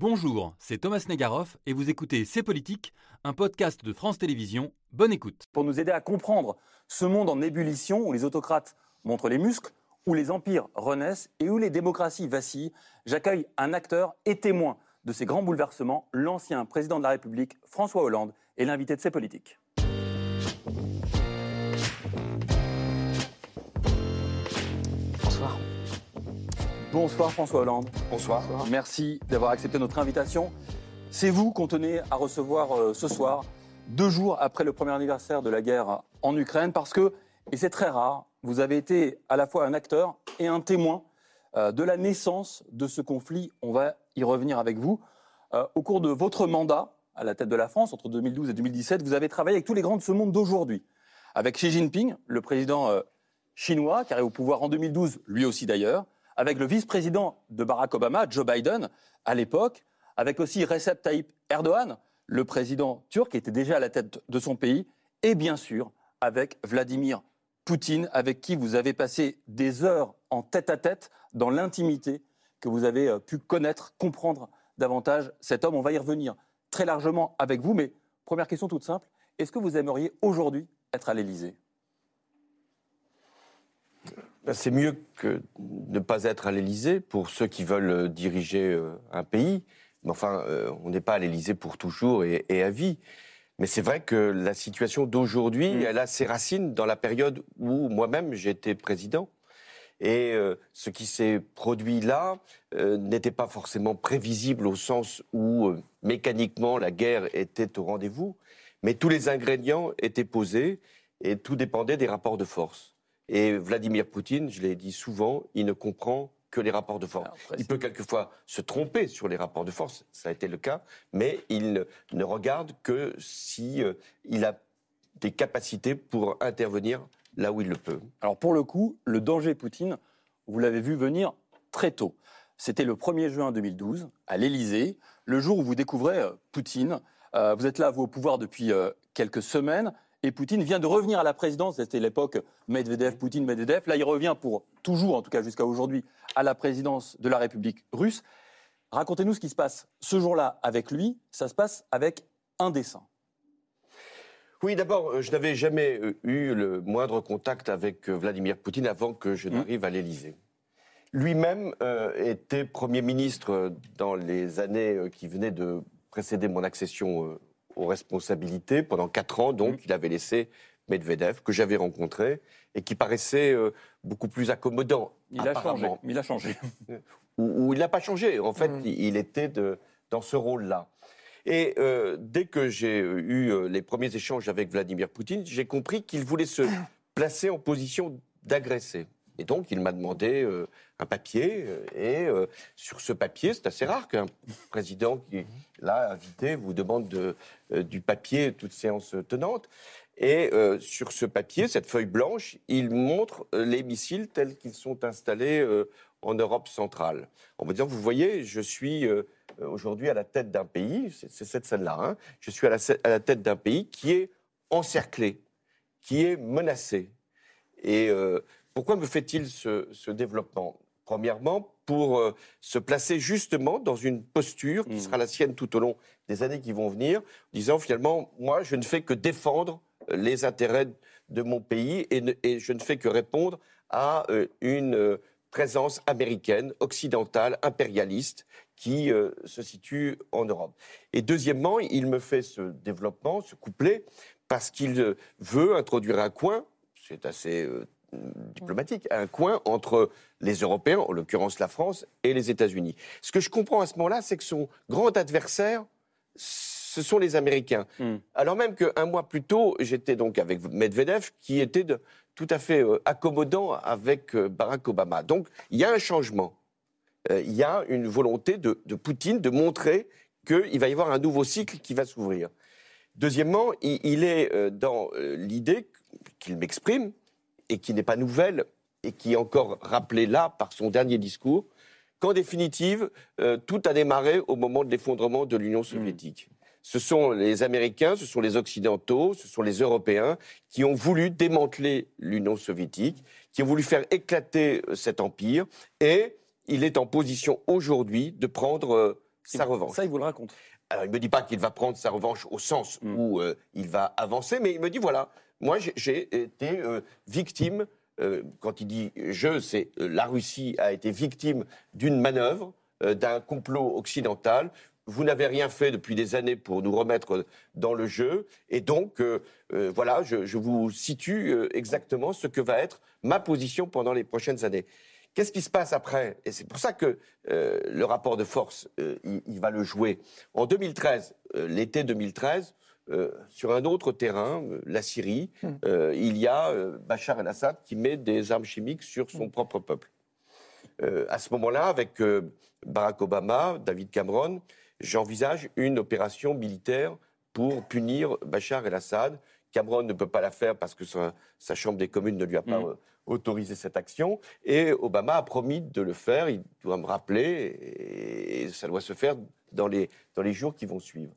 Bonjour, c'est Thomas Negaroff et vous écoutez C'est Politique, un podcast de France Télévisions. Bonne écoute. Pour nous aider à comprendre ce monde en ébullition où les autocrates montrent les muscles, où les empires renaissent et où les démocraties vacillent, j'accueille un acteur et témoin de ces grands bouleversements, l'ancien président de la République, François Hollande, et l'invité de C'est Politique. Bonsoir François Hollande. Bonsoir. Merci d'avoir accepté notre invitation. C'est vous qu'on tenait à recevoir euh, ce soir, deux jours après le premier anniversaire de la guerre en Ukraine, parce que, et c'est très rare, vous avez été à la fois un acteur et un témoin euh, de la naissance de ce conflit. On va y revenir avec vous. Euh, au cours de votre mandat à la tête de la France, entre 2012 et 2017, vous avez travaillé avec tous les grands de ce monde d'aujourd'hui. Avec Xi Jinping, le président chinois, qui arrive au pouvoir en 2012, lui aussi d'ailleurs, avec le vice-président de Barack Obama, Joe Biden, à l'époque, avec aussi Recep Tayyip Erdogan, le président turc, qui était déjà à la tête de son pays, et bien sûr avec Vladimir Poutine, avec qui vous avez passé des heures en tête-à-tête dans l'intimité que vous avez euh, pu connaître, comprendre davantage cet homme. On va y revenir très largement avec vous, mais première question toute simple, est-ce que vous aimeriez aujourd'hui être à l'Élysée? C'est mieux que ne pas être à l'Élysée pour ceux qui veulent euh, diriger euh, un pays. Mais enfin, on n'est pas à l'Élysée pour toujours et, à vie. Mais c'est vrai que la situation d'aujourd'hui, mm. elle a ses racines dans la période où moi-même j'étais président. Et euh, ce qui s'est produit là euh, n'était pas forcément prévisible au sens où euh, mécaniquement la guerre était au rendez-vous, mais tous les ingrédients étaient posés et tout dépendait des rapports de force. Et Vladimir Poutine, je l'ai dit souvent, il ne comprend que les rapports de force. il peut quelquefois se tromper sur les rapports de force, ça a été le cas, mais il ne, regarde que si il a des capacités pour intervenir là où il le peut. Alors pour le coup, le danger Poutine, vous l'avez vu venir très tôt. C'était le 1er juin 2012, à l'Élysée, le jour où vous découvrez euh, Poutine. Euh, vous êtes là, vous, au pouvoir depuis euh, quelques semaines, et Poutine vient de revenir à la présidence. C'était l'époque Medvedev, Poutine, Medvedev. Là, il revient pour toujours, en tout cas jusqu'à aujourd'hui, à la présidence de la République russe. Racontez-nous ce qui se passe ce jour-là avec lui. Ça se passe avec un dessin. Oui, d'abord, euh, je n'avais jamais euh, eu le moindre contact avec euh, Vladimir Poutine avant que je mmh. n'arrive à l'Élysée. Lui-même était Premier ministre dans les années qui venaient de précéder mon accession aux responsabilités. Pendant quatre ans, donc, mmh. il avait laissé Medvedev, que j'avais rencontré, et qui paraissait beaucoup plus accommodant. Il a changé. Il a changé. ou, il n'a pas changé. En fait, mmh. il était de, dans ce rôle-là. Et euh, dès que j'ai eu euh, les premiers échanges avec Vladimir Poutine, j'ai compris qu'il voulait se placer en position d'agresser. Et donc, il m'a demandé euh, un papier. Et sur ce papier, c'est assez rare qu'un président qui, l'a invité, vous demande de, du papier, toute séance tenante. Et sur ce papier, cette feuille blanche, il montre les missiles tels qu'ils sont installés en Europe centrale. En me disant, vous voyez, je suis euh, aujourd'hui à la tête d'un pays, c'est cette scène-là, hein. je suis à la, tête d'un pays qui est encerclé, qui est menacé. Et euh, pourquoi me fait-il ce, développement? Premièrement, pour euh, se placer justement dans une posture qui mmh. sera la sienne tout au long des années qui vont venir, disant finalement, moi, je ne fais que défendre les intérêts de mon pays et, je ne fais que répondre à une présence américaine, occidentale, impérialiste, qui euh, se situe en Europe. Et deuxièmement, il me fait ce développement, ce couplet, parce qu'il euh, veut introduire un coin, c'est assez euh, diplomatique, un coin entre les Européens, en l'occurrence la France, et les États-Unis. Ce que je comprends à ce moment-là, c'est que son grand adversaire, ce sont les Américains. Hmm. Alors même qu'un mois plus tôt, j'étais donc avec Medvedev, qui était de, tout à fait accommodant avec Barack Obama. Donc il y a un changement. Euh, il y a une volonté de, Poutine de montrer qu'il va y avoir un nouveau cycle qui va s'ouvrir. Deuxièmement, il, est euh, dans euh, l'idée qu'il m'exprime, et qui n'est pas nouvelle, et qui est encore rappelée là par son dernier discours, qu'en définitive, tout a démarré au moment de l'effondrement de l'Union soviétique. Ce sont les Américains, ce sont les Occidentaux, ce sont les Européens qui ont voulu démanteler l'Union soviétique, qui ont voulu faire éclater cet empire, et il est en position aujourd'hui de prendre euh, sa revanche. Ça, il vous le raconte. Alors, il ne me dit pas qu'il va prendre sa revanche au sens Mm. où euh, il va avancer, mais il me dit voilà, moi j'ai- été euh, victime, euh, quand il dit je, c'est euh, la Russie a été victime d'une manœuvre, d'un complot occidental. Vous n'avez rien fait depuis des années pour nous remettre dans le jeu. Et donc, voilà, je, vous situe exactement ce que va être ma position pendant les prochaines années. Qu'est-ce qui se passe après? Et c'est pour ça que le rapport de force, il, il va le jouer. En 2013, euh, l'été 2013, euh, sur un autre terrain, euh, la Syrie, euh, il y a Bachar el-Assad qui met des armes chimiques sur son propre peuple. À ce moment-là, avec Barack Obama, David Cameron, j'envisage une opération militaire pour punir Bachar el-Assad. Cameron ne peut pas la faire parce que sa, sa Chambre des communes ne lui a pas euh, autorisé cette action. Et Obama a promis de le faire. Il doit me rappeler et, et ça doit se faire dans les, dans les jours qui vont suivre.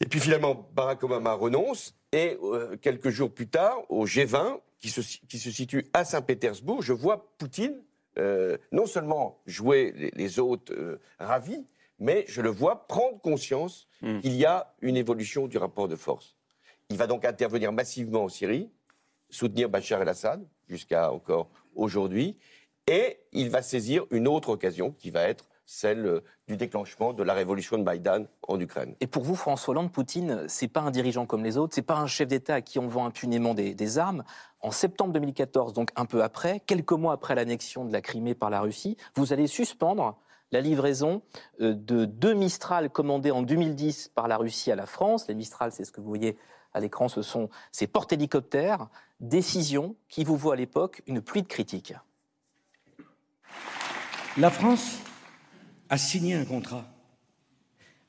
Et puis finalement, Barack Obama renonce. Et euh, quelques jours plus tard, au G20, qui se, qui se situe à Saint-Pétersbourg, je vois Poutine euh, non seulement jouer les, les hôtes euh, ravis, mais je le vois prendre conscience Mm. qu'il y a une évolution du rapport de force. Il va donc intervenir massivement en Syrie, soutenir Bachar el-Assad jusqu'à encore aujourd'hui, et il va saisir une autre occasion qui va être celle euh, du déclenchement de la révolution de Maïdan en Ukraine. Et pour vous, François Hollande, Poutine, c'est pas un dirigeant comme les autres, c'est pas un chef d'État à qui on vend impunément des, des armes. En septembre 2014, donc un peu après, quelques mois après l'annexion de la Crimée par la Russie, vous allez suspendre la livraison euh, de deux Mistral commandés en 2010 par la Russie à la France. Les Mistral, c'est ce que vous voyez à l'écran, ce sont ces porte-hélicoptères. Décision qui vous vaut à l'époque une pluie de critiques. La France a signé un contrat.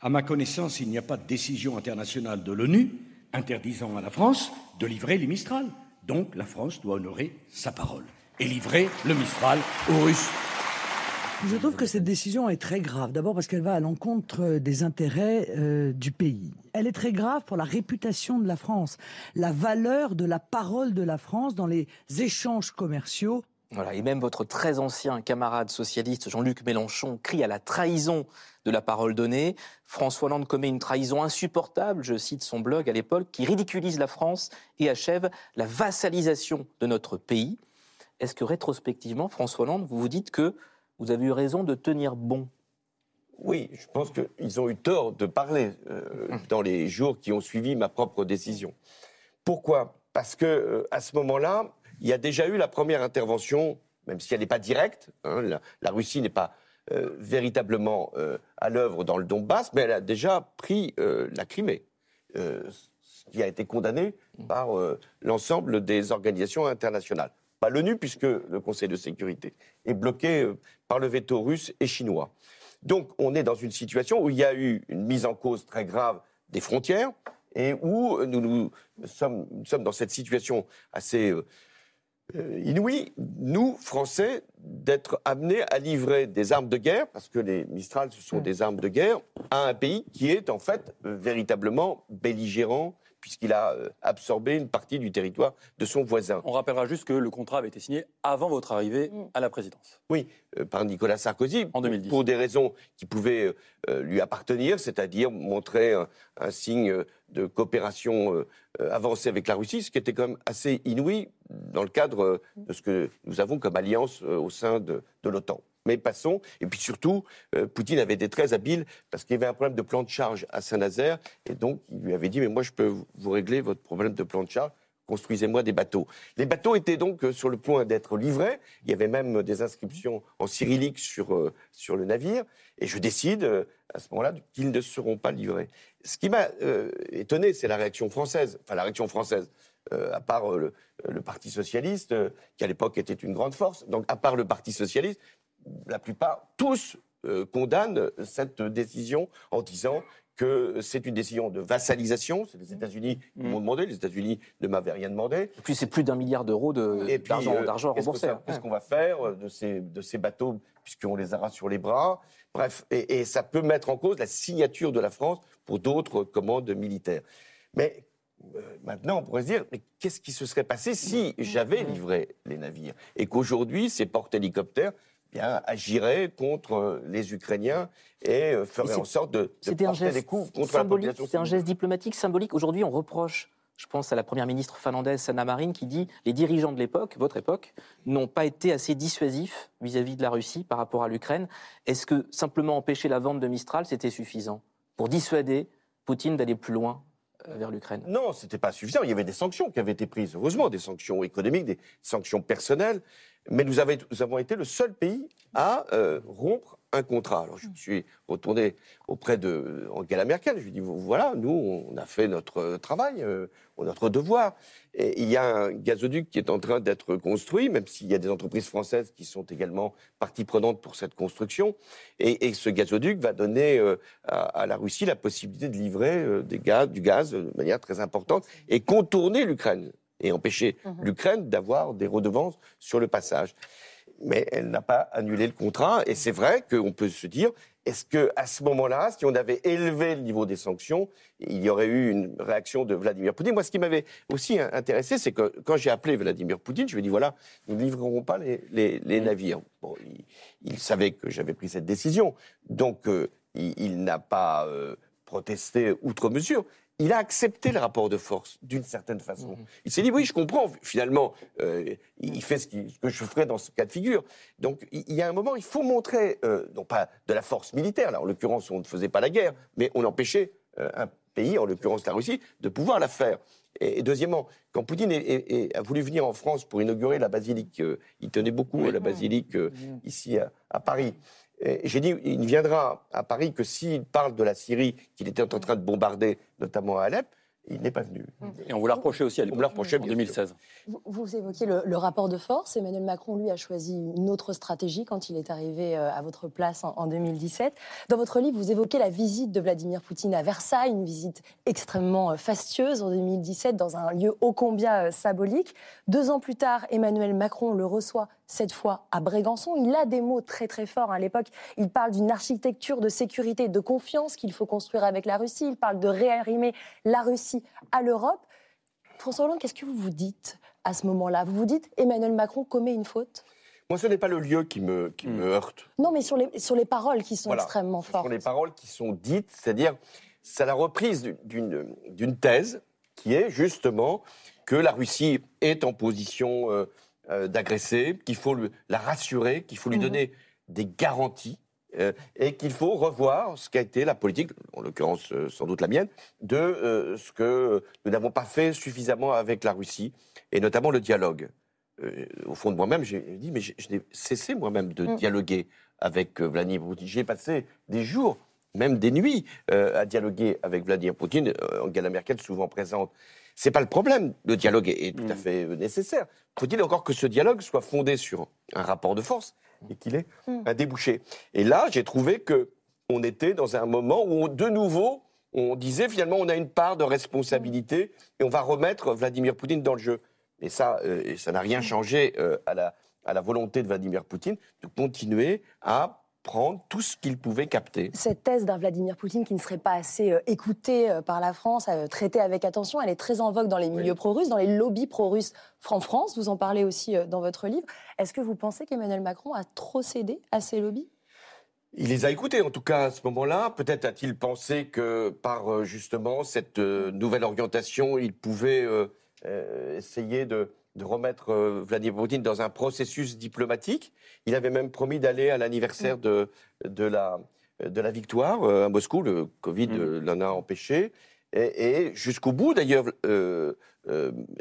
À ma connaissance, il n'y a pas de décision internationale de l'ONU interdisant à la France de livrer les Mistral. Donc la France doit honorer sa parole et livrer le Mistral aux Russes. Je trouve que cette décision est très grave. D'abord parce qu'elle va à l'encontre des intérêts euh, du pays. Elle est très grave pour la réputation de la France, la valeur de la parole de la France dans les échanges commerciaux. Voilà, et même votre très ancien camarade socialiste Jean-Luc Mélenchon crie à la trahison de la parole donnée. François Hollande commet une trahison insupportable, je cite son blog à l'époque, qui ridiculise la France et achève la vassalisation de notre pays. Est-ce que rétrospectivement, François Hollande, vous vous dites que vous avez eu raison de tenir bon? Oui, je pense qu'ils ont eu tort de parler euh, dans les jours qui ont suivi ma propre décision. Pourquoi? Parce que euh, à ce moment-là, il y a déjà eu la première intervention, même si elle n'est pas directe. hein, la, Russie n'est pas euh, véritablement euh, à l'œuvre dans le Donbass, mais elle a déjà pris euh, la Crimée, ce qui a été condamné par l'ensemble des organisations internationales. Pas l'ONU, puisque le Conseil de sécurité est bloqué par le veto russe et chinois. Donc, on est dans une situation où il y a eu une mise en cause très grave des frontières et où nous sommes dans cette situation assez euh, euh, nous, Français, d'être amenés à livrer des armes de guerre, parce que les Mistral, ce sont des armes de guerre, à un pays qui est en fait véritablement belligérant, puisqu'il a euh, absorbé une partie du territoire de son voisin. On rappellera juste que le contrat avait été signé avant votre arrivée à la présidence. Oui, euh, par Nicolas Sarkozy, En 2010. pour des raisons qui pouvaient euh, lui appartenir, c'est-à-dire montrer un, un signe de coopération avancée avec la Russie, ce qui était quand même assez inouï dans le cadre de ce que nous avons comme alliance au sein de, de l'OTAN. Mais passons. Et puis surtout, euh, Poutine avait été très habile parce qu'il y avait un problème de plan de charge à Saint-Nazaire. Et donc, il lui avait dit, mais moi, je peux vous- régler votre problème de plan de charge. Construisez-moi des bateaux. Les bateaux étaient donc euh, sur le point d'être livrés. Il y avait même des inscriptions en cyrillique sur, euh, sur le navire. Et je décide euh, à ce moment-là qu'ils ne seront pas livrés. Ce qui m'a euh, étonné, c'est la réaction française. Enfin, la réaction française, euh, à part euh, le, Parti socialiste, euh, qui à l'époque était une grande force. Donc, à part le Parti socialiste, la plupart, tous euh, condamnent cette décision en disant que c'est une décision de vassalisation. C'est les États-Unis qui m'ont demandé. Les États-Unis ne m'avaient rien demandé. Et puis c'est plus d'un milliard d'euros de- d'argent euh, qu'est-ce que remboursé. Qu'est-ce qu'on va faire euh, de ces, de ces bateaux, puisqu'on les aura sur les bras? Bref, et, et ça peut mettre en cause la signature de la France pour d'autres commandes militaires. Mais euh, maintenant, on pourrait se dire, mais qu'est-ce qui se serait passé si j'avais livré les navires Et qu'aujourd'hui, ces porte-hélicoptères bien, agirait contre les Ukrainiens et ferait en sorte de, de porter un des coups contre la population. C'était un geste diplomatique symbolique. Aujourd'hui, on reproche je pense à la première ministre finlandaise Sanna Marin qui dit les dirigeants de l'époque, votre époque, n'ont pas été assez dissuasifs vis-à-vis de la Russie par rapport à l'Ukraine. Est-ce que simplement empêcher la vente de Mistral, c'était suffisant pour dissuader Poutine d'aller plus loin euh, vers l'Ukraine? Non, ce n'était pas suffisant. Il y avait des sanctions qui avaient été prises, heureusement, des sanctions économiques, des sanctions personnelles. Mais nous, avons été le seul pays à euh, rompre un contrat. Alors je me suis retourné auprès de Angela Merkel. Je lui ai dit voilà, nous, on a fait notre travail, euh, notre devoir. Il y a un gazoduc qui est en train d'être construit, même s'il y a des entreprises françaises qui sont également partie prenante pour cette construction. Et, ce gazoduc va donner euh, à, la Russie la possibilité de livrer du gaz de manière très importante et contourner l'Ukraine et empêcher mmh l'Ukraine d'avoir des redevances sur le passage mais elle n'a pas annulé le contrat. Et c'est vrai qu'on peut se dire, est-ce que à ce moment-là, si on avait élevé le niveau des sanctions, il y aurait eu une réaction de Vladimir Poutine? Moi, ce qui m'avait aussi intéressé, c'est que quand j'ai appelé Vladimir Poutine, je lui ai dit voilà, nous ne livrerons pas les, mmh. navires. Bon, il, savait que j'avais pris cette décision, donc euh, il, n'a pas euh, protesté outre mesure il a accepté le rapport de force d'une certaine façon. Mhm. Il s'est dit oui, je comprends. Finalement, euh, il fait ce, que je ferais dans ce cas de figure. Donc il y a un moment, il faut montrer, euh, non pas de la force militaire. Là, en l'occurrence, on ne faisait pas la guerre, mais on empêchait euh, un pays, en l'occurrence la Russie, de pouvoir la faire. Et, deuxièmement, quand Poutine a voulu venir en France pour inaugurer la basilique, il tenait beaucoup à la basilique ici à Paris. J'ai dit, il ne viendra à Paris que s'il parle de la Syrie qu'il était en train de bombarder, notamment à Alep, il n'est pas venu. Et on vous l'a reproché aussi à l'époque, en 2016. Vous, vous évoquiez le, rapport de force. Emmanuel Macron, lui, a choisi une autre stratégie quand il est arrivé euh, à votre place en, 2017. Dans votre livre, vous évoquez la visite de Vladimir Poutine à Versailles, une visite extrêmement euh, fastueuse en 2017 dans un lieu ô combien euh, symbolique. Deux ans plus tard, Emmanuel Macron le reçoit cette fois à Brégançon. Il a des mots très très forts. À l'époque, il parle d'une architecture de sécurité, de confiance qu'il faut construire avec la Russie. Il parle de réarrimer la Russie à l'Europe. François Hollande, qu'est-ce que vous vous dites à ce moment-là? Vous vous dites Emmanuel Macron commet une faute? Moi, ce n'est pas le lieu qui me, qui me hmm. heurte. Non, mais sur les, sur les paroles qui sont extrêmement fortes. Sur les paroles qui sont dites, c'est-à-dire, c'est la reprise d'une thèse qui est justement que la Russie est en position euh, euh, d'agresser, qu'il faut la rassurer, qu'il faut lui mhm. donner des garanties. Euh, et qu'il faut revoir ce qu'a été la politique, en l'occurrence sans doute la mienne, de ce que nous n'avons pas fait suffisamment avec la Russie, et notamment le dialogue. au fond de moi-même, j'ai dit, mais je, n'ai cessé moi-même de mm. dialoguer avec Vladimir Poutine. J'ai passé des jours, même des nuits, à dialoguer avec Vladimir Poutine, Angela Merkel souvent présente. C'est pas le problème. Le dialogue est, tout à mm. fait euh, nécessaire. Faut-il encore que ce dialogue soit fondé sur un rapport de force et qu'il ait mm. un débouché? Et là, j'ai trouvé que on était dans un moment où, de nouveau, on disait finalement on a une part de responsabilité et on va remettre Vladimir Poutine dans le jeu. Et ça, euh, ça n'a rien changé euh, à, la, à la volonté de Vladimir Poutine de continuer à prendre tout ce qu'il pouvait capter. Cette thèse d'un Vladimir Poutine qui ne serait pas assez euh, écouté euh, par la France, euh, traité avec attention, elle est très en vogue dans les milieux pro-russes, dans les lobbies pro-russes en France. Vous en parlez aussi dans votre livre. Est-ce que vous pensez qu'Emmanuel Macron a trop cédé à ces lobbies? Il les a écoutés, en tout cas, à ce moment-là. Peut-être a-t-il pensé que par justement cette nouvelle orientation, il pouvait essayer de, de remettre euh, Vladimir Poutine dans un processus diplomatique. Il avait même promis d'aller à l'anniversaire mm. de, de, la, de la victoire euh, à Moscou. Le Covid mm. euh, l'en a empêché. Et, jusqu'au bout, d'ailleurs,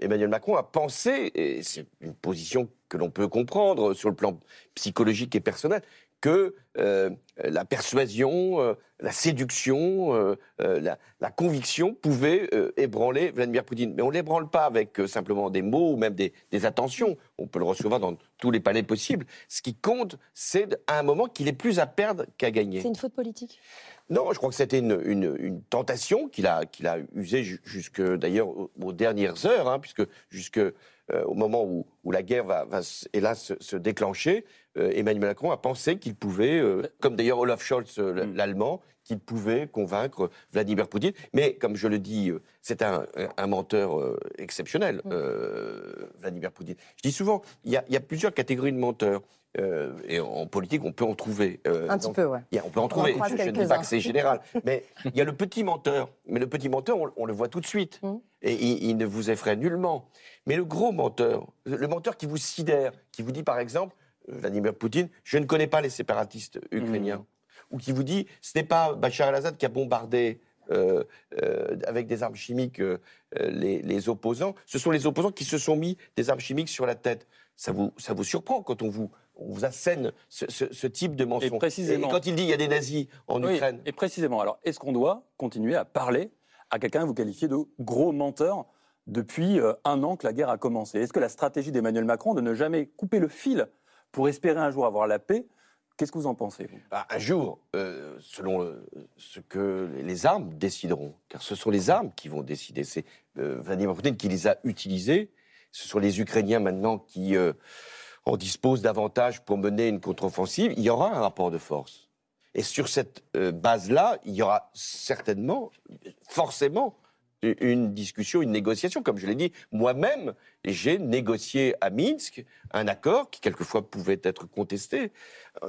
Emmanuel Macron a pensé, et c'est une position que l'on peut comprendre sur le plan psychologique et personnel, que euh, la persuasion, euh, la séduction, euh, la, conviction pouvaient ébranler Vladimir Poutine. Mais on ne l'ébranle pas avec simplement des mots ou même des, attentions. On peut le recevoir dans tous les palais possibles. Ce qui compte, c'est à un moment qu'il est plus à perdre qu'à gagner. C'est une faute politique? Non, je crois que c'était une, tentation qu'il a, qu'il a usée jusque d'ailleurs aux, dernières heures, hein, puisque jusque au moment où, où la guerre va, hélas se, se déclencher, Emmanuel Macron a pensé qu'il pouvait, euh, comme d'ailleurs Olaf Scholz, euh, Mm. l'allemand, qu'il pouvait convaincre Vladimir Poutine. Mais comme je le dis, euh, c'est un, menteur euh, exceptionnel, euh, Vladimir Poutine. Je dis souvent, il y, a, il y a plusieurs catégories de menteurs. euh, et en politique, on peut en trouver. euh, Un petit peu, ouais. il y a- on peut en trouver. Je, je ne dis pas que c'est général. Mais il y a le petit menteur. Mais le petit menteur, on, on le voit tout de suite. Mm. Et il, il ne vous effraie nullement. Mais le gros menteur, le menteur qui vous sidère, qui vous dit par exemple, euh, Vladimir Poutine, je ne connais pas les séparatistes ukrainiens. Ou qui vous dit, ce n'est pas Bachar el-Assad qui a bombardé euh, euh, avec des armes chimiques euh, euh, les, les opposants. Ce sont les opposants qui se sont mis des armes chimiques sur la tête. Ça vous, ça vous surprend quand on vous, on vous assène ce, ce- ce type de mensonge. précisément- Et quand il dit il y a des nazis en Oui, Ukraine, Et précisément, alors, est-ce qu'on doit continuer à parler à quelqu'un que vous qualifiez de gros menteur depuis euh, un an que la guerre a commencé? Est-ce que la stratégie d'Emmanuel Macron de ne jamais couper le fil pour espérer un jour avoir la paix, qu'est-ce que vous en pensez vous? Bah, un jour, euh, selon euh, ce que les armes décideront, car ce sont les armes qui vont décider. C'est euh, Vladimir Poutine qui les a utilisées. Ce sont les Ukrainiens maintenant qui en disposent davantage pour mener une contre-offensive. Il y aura un rapport de force. Et sur cette base-là, il y aura certainement, forcément, une discussion, une négociation. Comme je l'ai dit, moi-même, j'ai négocié à Minsk un accord qui quelquefois pouvait être contesté,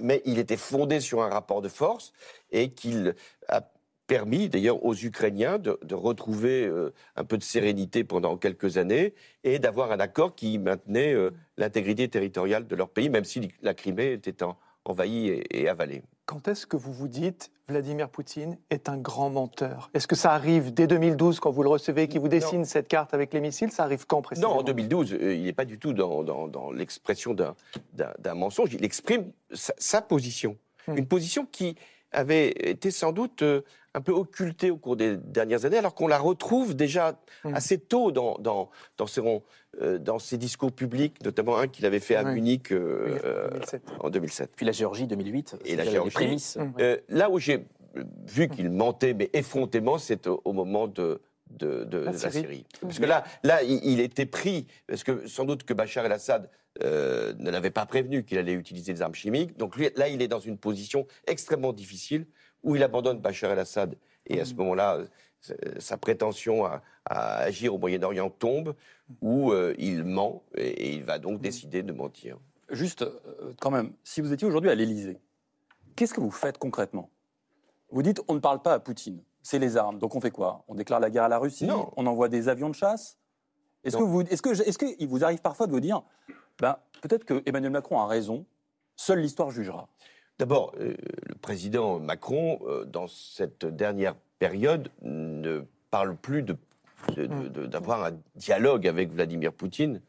mais il était fondé sur un rapport de force et qu'il a permis d'ailleurs aux Ukrainiens de, retrouver euh, un peu de sérénité pendant quelques années et d'avoir un accord qui maintenait euh, l'intégrité territoriale de leur pays, même si la Crimée était en- envahie et avalée. Quand est-ce que vous vous dites Vladimir Poutine est un grand menteur? Est-ce que ça arrive dès 2012 quand vous le recevez, qui vous dessine cette carte avec les missiles? Ça arrive quand précisément? Non, en 2012, euh, il n'est pas du tout dans, dans- dans l'expression d'un- mensonge. Il exprime sa, sa position. Hmm. Une position qui avait été sans doute euh, un peu occultée au cours des dernières années, alors qu'on la retrouve déjà Hmm. assez tôt dans, dans, dans, ses, ron- euh, dans ses discours publics, notamment un qu'il avait fait à Oui. Munich euh, euh, 2007. en 2007. Puis la Géorgie 2008. Et la Géorgie. Les prémices. Mm. Euh, là où j'ai vu qu'il mentait, mais effrontément, c'est au, au moment de, de, de La la, Syrie. Syrie. Parce que là, là il, il était pris, parce que sans doute que Bachar el-Assad euh, ne l'avait pas prévenu qu'il allait utiliser des armes chimiques. Donc lui, là, il est dans une position extrêmement difficile où il abandonne Bachar el-Assad. Et à ce moment-là, euh, sa prétention à, à agir au Moyen-Orient tombe, où euh, il ment et, et il va donc décider de mentir. Juste, euh, quand même, si vous étiez aujourd'hui à l'Élysée, qu'est-ce que vous faites concrètement? Vous dites, on ne parle pas à Poutine, c'est les armes. Donc on fait quoi? On déclare la guerre à la Russie Non. On envoie des avions de chasse? Est-ce que vous, est-ce que, est-ce qu'il vous arrive parfois de vous dire, ben, peut-être que Emmanuel Macron a raison, seule l'histoire jugera? D'abord, euh, le président Macron, euh, dans cette dernière période, ne parle plus de- d'avoir un dialogue avec Vladimir Poutine.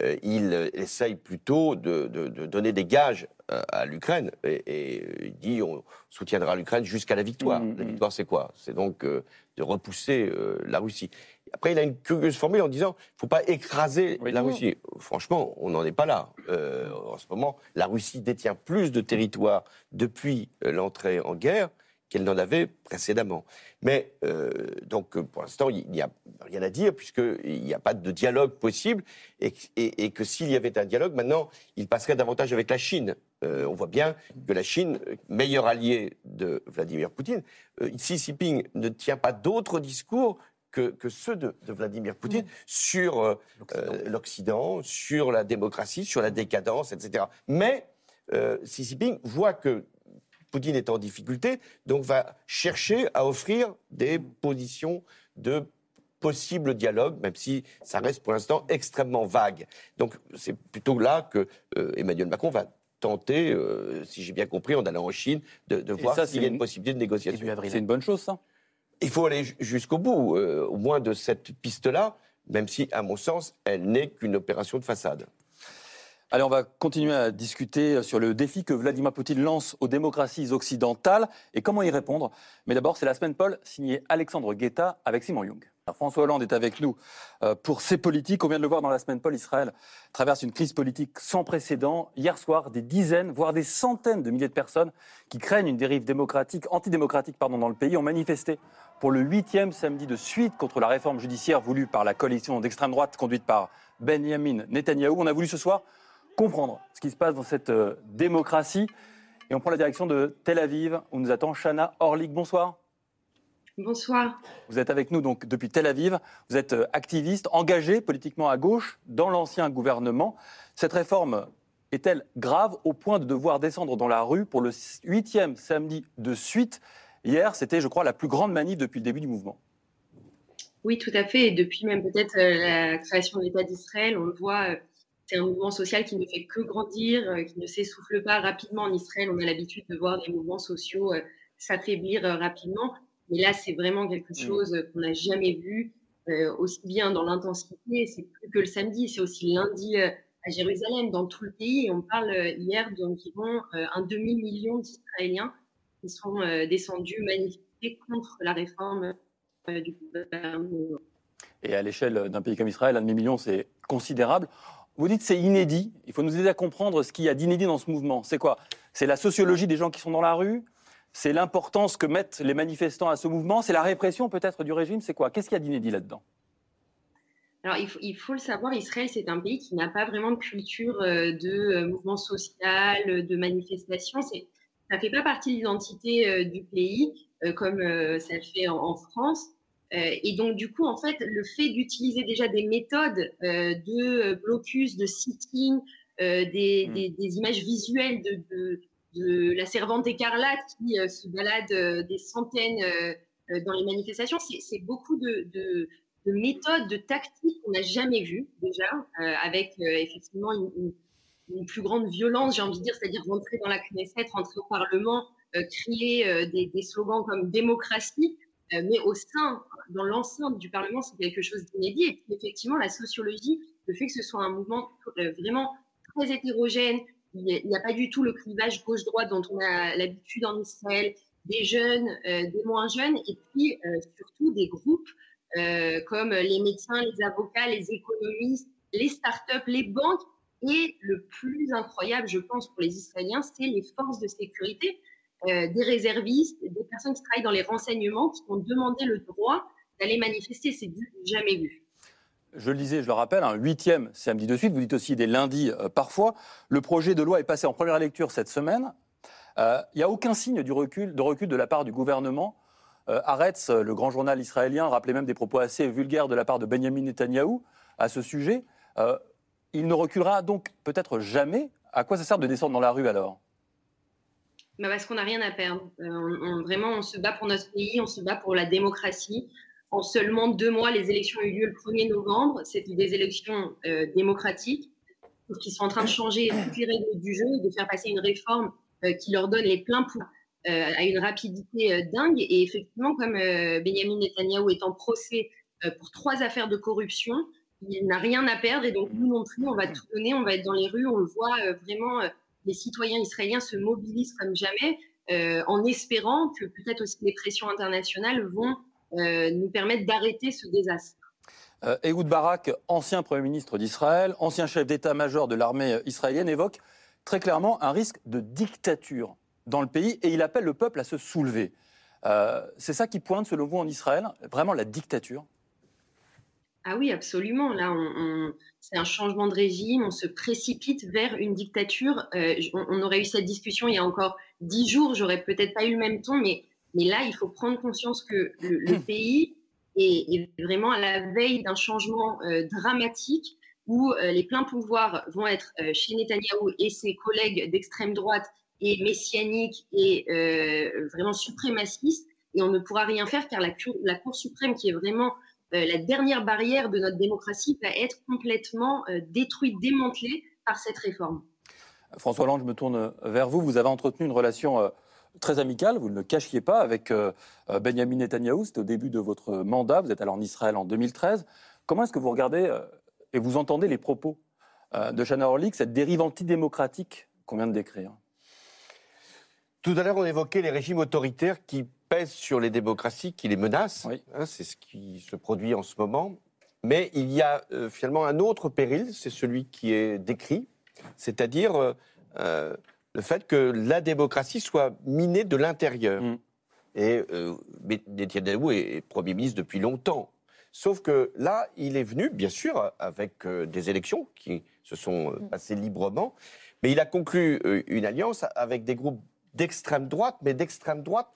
Euh, il essaye plutôt de, de- de donner des gages à, à l'Ukraine et, et il dit on soutiendra l'Ukraine jusqu'à la victoire. Mhm, La mhm. victoire, c'est quoi? C'est donc euh, de repousser euh, la Russie. Après, il a une curieuse formule en disant il ne faut pas écraser Oui. la Russie. Franchement, on n'en est pas là. Euh, en ce moment, la Russie détient plus de territoire depuis euh, l'entrée en guerre qu'elle n'en avait précédemment. Mais euh, donc, euh, pour l'instant, il n'y a rien à dire puisqu'il n'y a pas de dialogue possible et, que- et- et que s'il y avait un dialogue, maintenant, il passerait davantage avec la Chine. Euh, on voit bien que la Chine, meilleur allié de Vladimir Poutine, euh, Xi Jinping ne tient pas d'autres discours que, que ceux de, de Vladimir Poutine sur euh, l'Occident, sur la démocratie, sur la décadence, etc. Mais Xi Jinping voit que Poutine est en difficulté, donc va chercher à offrir des positions de possible dialogue, même si ça reste pour l'instant extrêmement vague. Donc c'est plutôt là que euh, Emmanuel Macron va tenter, euh, si j'ai bien compris, en allant en Chine, de, voir s'il y a une- une possibilité de négociation. Avril. C'est une bonne chose, ça Il faut aller ju- jusqu'au bout, euh, au moins de cette piste-là, même si, à mon sens, elle n'est qu'une opération de façade. Allez, on va continuer à discuter sur le défi que Vladimir Poutine lance aux démocraties occidentales et comment y répondre? Mais d'abord, c'est la semaine Paul, signée Alexandre Guetta avec Simon Young. François Hollande est avec nous euh, pour ces politiques. On vient de le voir dans la semaine, Paul Israël traverse une crise politique sans précédent. Hier soir, des dizaines, voire des centaines de milliers de personnes qui craignent une dérive démocratique, antidémocratique pardon, dans le pays ont manifesté pour le huitième samedi de suite contre la réforme judiciaire voulue par la coalition d'extrême droite conduite par Benjamin Netanyahou. On a voulu ce soir comprendre ce qui se passe dans cette euh, démocratie. Et on prend la direction de Tel Aviv, où nous attend Shana Orlik. Bonsoir. Bonsoir. Vous êtes avec nous donc depuis Tel Aviv. Vous êtes euh, activiste, engagé politiquement à gauche dans l'ancien gouvernement. Cette réforme est-elle grave au point de devoir descendre dans la rue pour le huitième samedi de suite? Hier, c'était, je crois, la plus grande manif depuis le début du mouvement. Oui, tout à fait. Et depuis même peut-être euh, la création de l'État d'Israël, on le voit, euh, c'est un mouvement social qui ne fait que grandir, qui ne s'essouffle pas rapidement en Israël. On a l'habitude de voir des mouvements sociaux s'affaiblir rapidement. Mais là, c'est vraiment quelque mmh. chose qu'on n'a jamais vu, euh, aussi bien dans l'intensité. C'est plus que le samedi, c'est aussi lundi euh, à Jérusalem, dans tout le pays. Et on parle euh, hier d'environ un demi-million d'Israéliens qui sont descendus manifester contre la réforme du gouvernement. Et à l'échelle d'un pays comme Israël, un demi-million, c'est considérable. Vous dites c'est inédit. Il faut nous aider à comprendre ce qu'il y a d'inédit dans ce mouvement. C'est quoi? C'est la sociologie des gens qui sont dans la rue? C'est l'importance que mettent les manifestants à ce mouvement, c'est la répression peut-être du régime, c'est quoi? Qu'est-ce qu'il y a d'inédit là-dedans? Alors, il faut, le savoir, Israël, c'est un pays qui n'a pas vraiment de culture euh, de euh, mouvement social, de manifestation. Ça ne fait pas partie de l'identité euh, du pays, comme ça le fait en, France. et donc, du coup, en fait, le fait d'utiliser déjà des méthodes de blocus, de sitting, mmh. des, images visuelles de, de la servante écarlate qui euh, se balade euh, des centaines euh, dans les manifestations. C'est beaucoup de, méthodes, de tactiques qu'on n'a jamais vues déjà, avec effectivement une, plus grande violence, j'ai envie de dire, c'est-à-dire rentrer dans la Knesset, rentrer au Parlement, crier des, slogans comme démocratie, mais au sein, dans l'enceinte du Parlement, c'est quelque chose d'inédit. Et puis effectivement, la sociologie, le fait que ce soit un mouvement vraiment très hétérogène, il n'y a, pas du tout le clivage gauche-droite dont on a l'habitude en Israël, des jeunes, euh, des moins jeunes, et puis euh, surtout des groupes euh, comme les médecins, les avocats, les économistes, les startups, les banques. Et le plus incroyable, je pense, pour les Israéliens, c'est les forces de sécurité, des réservistes, des personnes qui travaillent dans les renseignements, qui ont demandé le droit d'aller manifester. C'est jamais vu je le disais, je le rappelle, un huitième samedi de suite, vous dites aussi des lundis euh, parfois. Le projet de loi est passé en première lecture cette semaine. Euh, il n'y a aucun signe du recul, de recul de la part du gouvernement. Euh, Haaretz, le grand journal israélien, rappelait même des propos assez vulgaires de la part de Benjamin Netanyahou à ce sujet. Euh, il ne reculera donc peut-être jamais. À quoi ça sert de descendre dans la rue alors? Bah Parce qu'on n'a rien à perdre. vraiment, on se bat pour notre pays, on se bat pour la démocratie. En seulement deux mois, les élections ont eu lieu le 1er novembre. C'était des élections euh, démocratiques qui sont en train de changer toutes les règles du jeu et de faire passer une réforme euh, qui leur donne les pleins pouvoirs euh, à une rapidité dingue. Et effectivement, comme Benjamin Netanyahu est en procès pour trois affaires de corruption, il n'a rien à perdre et donc nous non plus, on va tout donner, on va être dans les rues, on le voit vraiment, les citoyens israéliens se mobilisent comme jamais en espérant que peut-être aussi les pressions internationales vont euh, nous permettre d'arrêter ce désastre. Euh, Ehud Barak, ancien Premier ministre d'Israël, ancien chef d'état-major de l'armée israélienne, évoque très clairement un risque de dictature dans le pays et il appelle le peuple à se soulever. Euh, c'est ça qui pointe, selon vous, en Israël, vraiment la dictature? Ah oui, absolument. Là, c'est un changement de régime. On se précipite vers une dictature. on, aurait eu cette discussion il y a encore dix jours. J'aurais peut-être pas eu le même ton, mais mais là, il faut prendre conscience que le, pays est, vraiment à la veille d'un changement euh, dramatique où euh, les pleins pouvoirs vont être euh, chez Netanyahou et ses collègues d'extrême droite et messianiques et vraiment suprémacistes. Et on ne pourra rien faire car la, la Cour suprême, qui est vraiment la dernière barrière de notre démocratie, va être complètement détruite, démantelée par cette réforme. François Hollande, je me tourne vers vous. Vous avez entretenu une relation très amical, vous ne le cachiez pas, avec euh, euh, Benjamin Netanyahou. C'était au début de votre mandat. Vous êtes alors en Israël en 2013. Comment est-ce que vous regardez euh, et vous entendez les propos de Shana Orlik, cette dérive antidémocratique qu'on vient de décrire? Tout à l'heure, on évoquait les régimes autoritaires qui pèse sur les démocraties qui les menacent. Hein, c'est ce qui se produit en ce moment. Mais il y a euh, finalement un autre péril, c'est celui qui est décrit, c'est-à-dire euh, le fait que la démocratie soit minée de l'intérieur. Mm. Et Netanyahu est Premier ministre depuis longtemps. Sauf que là, il est venu, bien sûr, avec des élections qui se sont mm. passées librement, mais il a conclu une alliance avec des groupes d'extrême droite, mais d'extrême droite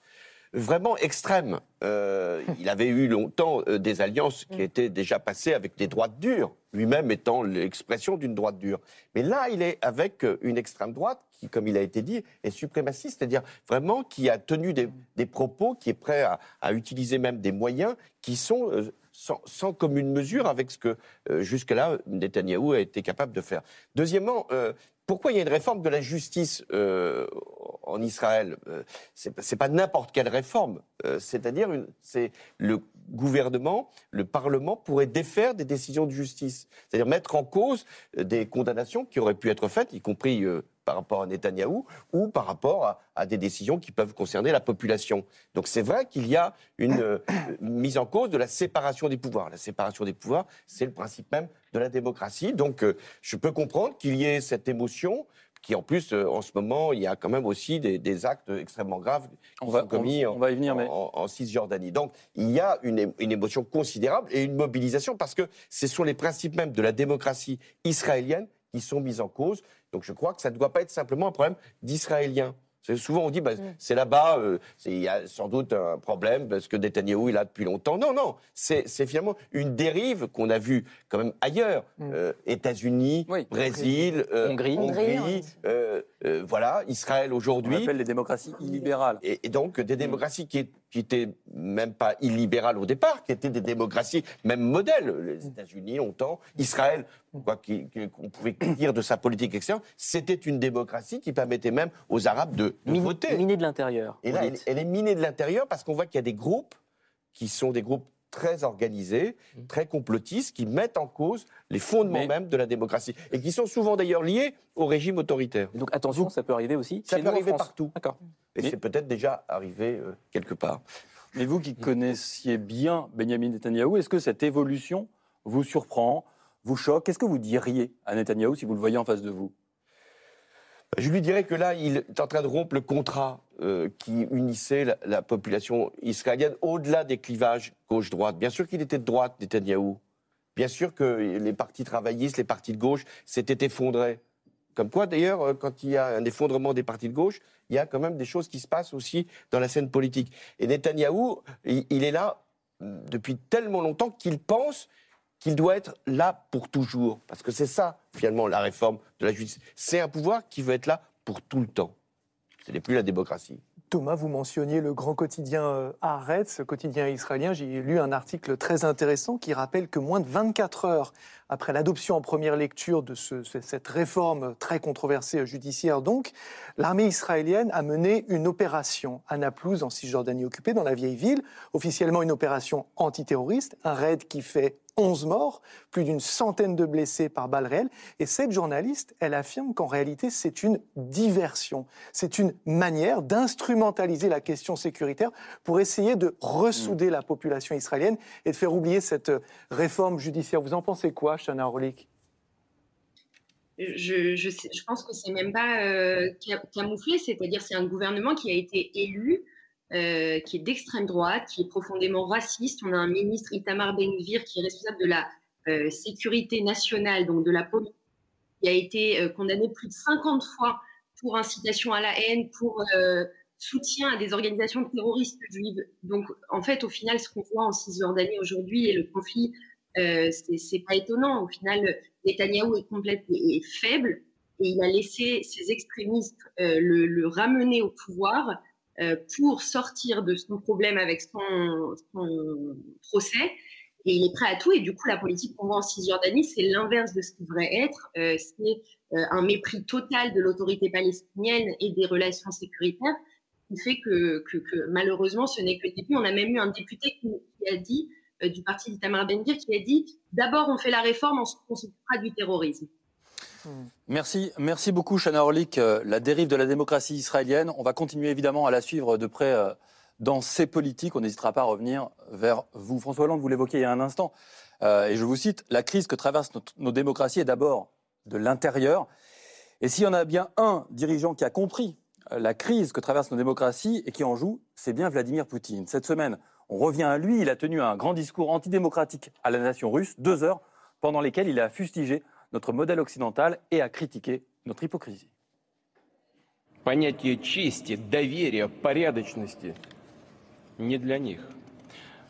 vraiment extrême. Euh, il avait eu longtemps euh, des alliances qui mm. étaient déjà passées avec des droites dures, lui-même étant l'expression d'une droite dure. Mais là, il est avec euh, une extrême droite qui, comme il a été dit, est suprémaciste, c'est-à-dire vraiment qui a tenu des, propos, qui est prêt à, utiliser même des moyens qui sont sans, sans, commune mesure avec ce que jusque-là Netanyahou a été capable de faire. Deuxièmement, pourquoi il y a une réforme de la justice euh, en Israël? Euh, C'est pas n'importe quelle réforme. Euh, c'est-à-dire, c'est le gouvernement, le Parlement pourrait défaire des décisions de justice. C'est-à-dire mettre en cause des condamnations qui auraient pu être faites, y compris par rapport à Netanyahou ou par rapport à, des décisions qui peuvent concerner la population. Donc c'est vrai qu'il y a une euh, mise en cause de la séparation des pouvoirs. La séparation des pouvoirs, c'est le principe même de la démocratie. Donc euh, je peux comprendre qu'il y ait cette émotion qui en plus, euh, en ce moment, il y a quand même aussi des, actes extrêmement graves qui on va, sont commis on, en, va y venir, en, Cisjordanie. Donc, il y a une, une, émotion considérable et une mobilisation parce que ce sont les principes même de la démocratie israélienne qui sont mis en cause. Donc je crois que ça ne doit pas être simplement un problème d'Israéliens. Souvent, on dit, bah, mm. c'est là-bas, euh, il y a sans doute un problème parce que Netanyahu est là depuis longtemps. Non, non, c'est finalement une dérive qu'on a vue quand même ailleurs. Mm. Euh, États-Unis, Brésil, euh, Hongrie, voilà, Israël aujourd'hui. On appelle les démocraties illibérales. Et, donc, des démocraties qui, qui étaient même pas illibérales au départ, qui étaient des démocraties même modèles. Les États-Unis, longtemps, Israël, quoi qu'on pouvait dire de sa politique extérieure, c'était une démocratie qui permettait même aux Arabes de, voter. Minée de l'intérieur. Et là, elle, est minée de l'intérieur parce qu'on voit qu'il y a des groupes qui sont des groupes très organisés, mmh. très complotistes, qui mettent en cause les fondements même de la démocratie et qui sont souvent d'ailleurs liés au régime autoritaire. donc attention, ça peut arriver aussi. Ça peut arriver partout. D'accord. Et c'est peut-être déjà arrivé euh, quelque part. Mais vous qui connaissiez bien Benjamin Netanyahu, est-ce que cette évolution vous surprend, vous choque? Qu'est-ce que vous diriez à Netanyahu si vous le voyez en face de vous? Je lui dirais que là, il est en train de rompre le contrat euh, qui unissait la, population israélienne au-delà des clivages gauche-droite. Bien sûr qu'il était de droite, Netanyahou. Bien sûr que les partis travaillistes, les partis de gauche s'étaient effondrés. Comme quoi, d'ailleurs, euh, quand il y a un effondrement des partis de gauche, il y a quand même des choses qui se passent aussi dans la scène politique. Et Netanyahou, il, est là mm, depuis tellement longtemps qu'il pense qu'il doit être là pour toujours. Parce que c'est ça, finalement, la réforme de la justice. C'est un pouvoir qui veut être là pour tout le temps. Ce n'est plus la démocratie. Thomas, vous mentionniez le grand quotidien euh, Haaretz, ce quotidien israélien. J'ai lu un article très intéressant qui rappelle que moins de 24 heures après l'adoption en première lecture de cette réforme très controversée judiciaire, donc, l'armée israélienne a mené une opération à Naplouse, en Cisjordanie occupée, dans la vieille ville, officiellement une opération antiterroriste, un raid qui fait 11 morts, plus d'une centaine de blessés par balles réelles. Et cette journaliste, elle affirme qu'en réalité, c'est une diversion. C'est une manière d'instrumentaliser la question sécuritaire pour essayer de ressouder la population israélienne et de faire oublier cette réforme judiciaire. Vous en pensez quoi, Shana Orlik? Je, je, pense que c'est même pas euh, camouflé, c'est-à-dire c'est un gouvernement qui a été élu euh, qui est d'extrême droite, qui est profondément raciste. On a un ministre, Itamar Ben-Gvir, qui est responsable de la euh, sécurité nationale, donc de la police, qui a été euh, condamné plus de 50 fois pour incitation à la haine, pour soutien à des organisations terroristes juives. Donc, en fait, au final, ce qu'on voit en Cisjordanie aujourd'hui et le conflit, c'est pas étonnant. Au final, Netanyahou est complètement faible et il a laissé ses extrémistes le, ramener au pouvoir pour sortir de son problème avec son, procès. Et il est prêt à tout. Et du coup, la politique qu'on voit en Cisjordanie, c'est l'inverse de ce qui devrait être. Euh, c'est euh, un mépris total de l'autorité palestinienne et des relations sécuritaires qui fait que, malheureusement, ce n'est que le début. On a même eu un député qui, a dit, du parti d'Itamar Ben-Gvir, qui a dit d'abord on fait la réforme, ensuite on s'occupera du terrorisme. Merci, merci beaucoup, Shana Orlik. Euh, la dérive de la démocratie israélienne, on va continuer évidemment à la suivre de près, euh, dans ces politiques. On n'hésitera pas à revenir vers vous. François Hollande, vous l'évoquiez il y a un instant, euh, et je vous cite, la crise que traversent nos démocraties est d'abord de l'intérieur. Et s'il y en a bien un dirigeant qui a compris la crise que traversent nos démocraties et qui en joue, c'est bien Vladimir Poutine. Cette semaine, on revient à lui. Il a tenu un grand discours antidémocratique à la nation russe, deux heures, pendant lesquelles il a fustigé notre modèle occidental et a critiqué notre hypocrisie. Понятие чести, доверия, порядочности не для них.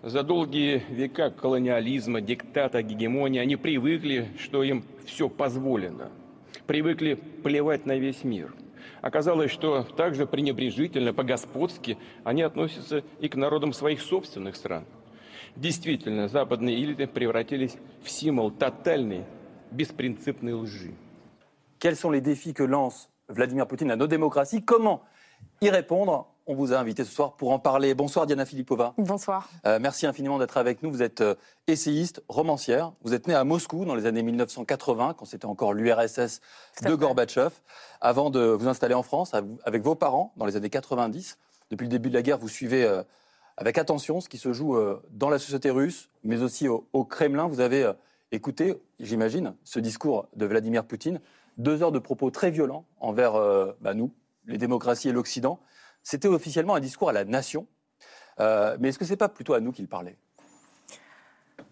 За долгие века колониализма, диктата, гегемонии они привыкли, что им все позволено. Привыкли плевать на весь мир. Оказалось, что также пренебрежительно, по-господски они относятся и к народам своих собственных стран. Действительно, западные элиты превратились в символ тотальной, беспринципной лжи. Quels sont les défis que lance Vladimir Poutine à nos démocraties Comment y répondre On vous a invité ce soir pour en parler. Bonsoir Diana Filipova. Bonsoir. Euh, merci infiniment d'être avec nous. Vous êtes euh, essayiste, romancière. Vous êtes née à Moscou dans les années 1980, quand c'était encore l'URSS Tout à de fait. Gorbatchev, avant de vous installer en France av- avec vos parents dans les années 90. Depuis le début de la guerre, vous suivez euh, avec attention ce qui se joue euh, dans la société russe, mais aussi au, au Kremlin. Vous avez euh, écouté, j'imagine, ce discours de Vladimir Poutine. Deux heures de propos très violents envers euh, bah, nous, les démocraties et l'Occident. C'était officiellement un discours à la nation. Euh, mais est-ce que c'est pas plutôt à nous qu'il parlait?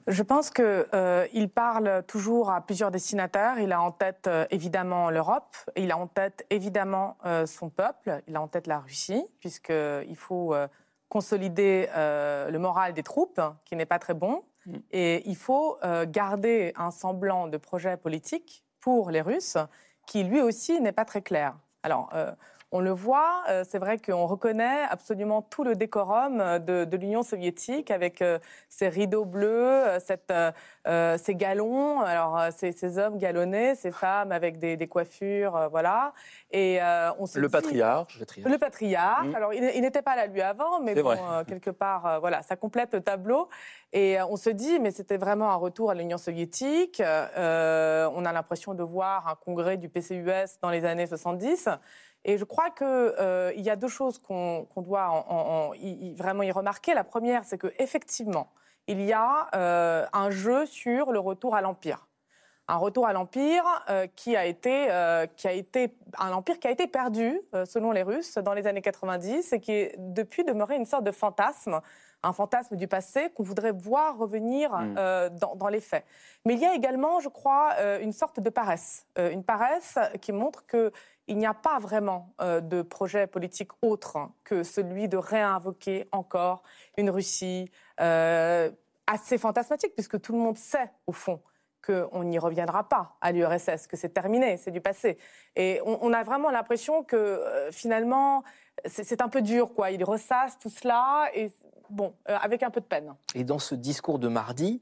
Je pense qu'il parle toujours à plusieurs destinataires. Il a en tête euh, évidemment l'Europe, il a en tête évidemment euh, son peuple, il a en tête la Russie, puisqu'il faut euh, consolider euh, le moral des troupes, qui n'est pas très bon. Mm. Et il faut euh, garder un semblant de projet politique pour les Russes, qui lui aussi n'est pas très clair. Alors, euh, on le voit, euh, c'est vrai qu'on reconnaît absolument tout le décorum euh, de, de l'Union soviétique avec euh, ces rideaux bleus, euh, cette, euh, euh, ces galons, alors euh, ces, ces hommes galonnés, ces femmes avec des, des coiffures, euh, voilà. Et euh, on se Le dit- patriarche. le patriarche. Mm. Alors, il, il n'était pas là lui avant, mais bon, euh, quelque part, euh, voilà, ça complète le tableau. Et euh, on se dit, mais c'était vraiment un retour à l'Union soviétique. Euh, on a l'impression de voir un congrès du PCUS dans les années 70. Et je crois qu'il euh, y a deux choses qu'on doit en- en- en- y- y- vraiment y remarquer. La première, c'est qu'effectivement, il y a euh, un jeu sur le retour à l'Empire un retour à l'empire euh, qui a été qui a été un empire qui a été perdu selon les Russes dans les années 90 et qui est depuis demeuré une sorte de fantasme un fantasme du passé qu'on voudrait voir revenir Mm. euh, dans, dans les faits. Mais il y a également, je crois, euh, une sorte de paresse, Euh, une paresse qui montre que il n'y a pas vraiment euh, de projet politique autre que celui de réinvoquer encore une Russie euh, assez fantasmatique, puisque tout le monde sait, au fond, qu'on n'y reviendra pas à l'URSS, que c'est terminé, c'est du passé. Et on, a vraiment l'impression que euh, finalement, c'est un peu dur, quoi. Il ressasse tout cela, et bon, avec un peu de peine. Et dans ce discours de mardi,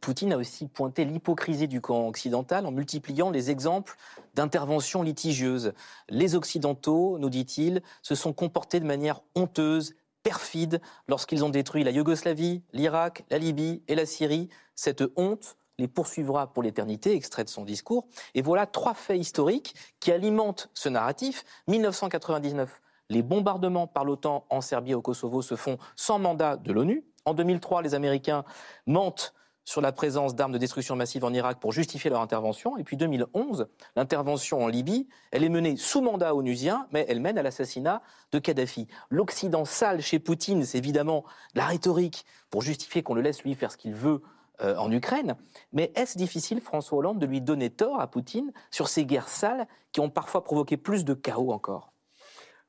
Poutine a aussi pointé l'hypocrisie du camp occidental en multipliant les exemples d'interventions litigieuses. Les Occidentaux, nous dit-il, se sont comportés de manière honteuse, perfide, lorsqu'ils ont détruit la Yougoslavie, l'Irak, la Libye et la Syrie. Cette honte les poursuivra pour l'éternité, extrait de son discours. Et voilà trois faits historiques qui alimentent ce narratif. 1999, les bombardements par l'OTAN en Serbie et au Kosovo se font sans mandat de l'ONU. En 2003, les Américains mentent sur la présence d'armes de destruction massive en Irak pour justifier leur intervention. Et puis 2011, l'intervention en Libye, elle est menée sous mandat onusien, mais elle mène à l'assassinat de Kadhafi. L'Occident sale chez Poutine, c'est évidemment la rhétorique pour justifier qu'on le laisse lui faire ce qu'il veut euh, en Ukraine. Mais est-ce difficile, François Hollande, de lui donner tort à Poutine sur ces guerres sales qui ont parfois provoqué plus de chaos encore?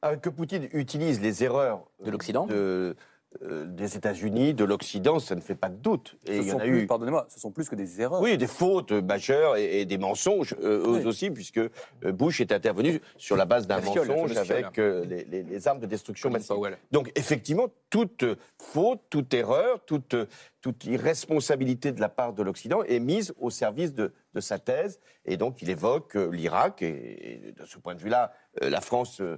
Euh, que Poutine utilise les erreurs De l'Occident de, des États-Unis, de l'Occident, ça ne fait pas de doute. Et il y en a plus, eu. pardonnez-moi, ce sont plus que des erreurs. Oui, des fautes majeures et, et des mensonges, euh, eux aussi, puisque euh, Bush est intervenu sur la base d'un mensonge fiole. avec euh, les, les- les armes de destruction massive. Donc, effectivement, toute euh, faute, toute erreur, toute, euh, toute irresponsabilité de la part de l'Occident est mise au service de, de sa thèse. Et donc, il évoque euh, l'Irak. Et, et de ce point de vue-là, euh, la France euh,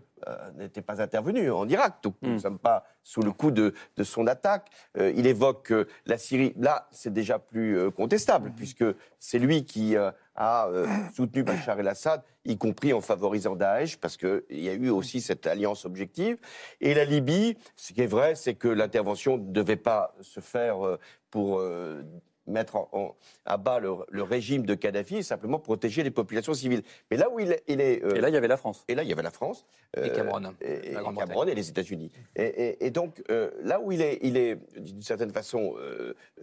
n'était pas intervenue en Irak. Donc, nous ne sommes pas sous le coup de, de son attaque. Il évoque la Syrie. Là, c'est déjà plus contestable, puisque c'est lui qui a euh, soutenu Bachar el-Assad, y compris en favorisant Daesh, parce qu'il y a eu aussi cette alliance objective. Et la Libye, ce qui est vrai, c'est que l'intervention ne devait pas se faire euh, pour euh, mettre en- en- à bas le, le régime de Kadhafi, simplement protéger les populations civiles. Mais là où il est... il est, euh, Et là, il y avait la France. et là, il y avait la France. Et euh, Cameroun, et, et Grande-Bretagne. Cameroun et les États-Unis. Et, et- et donc, euh, là où il est, il est d'une certaine façon,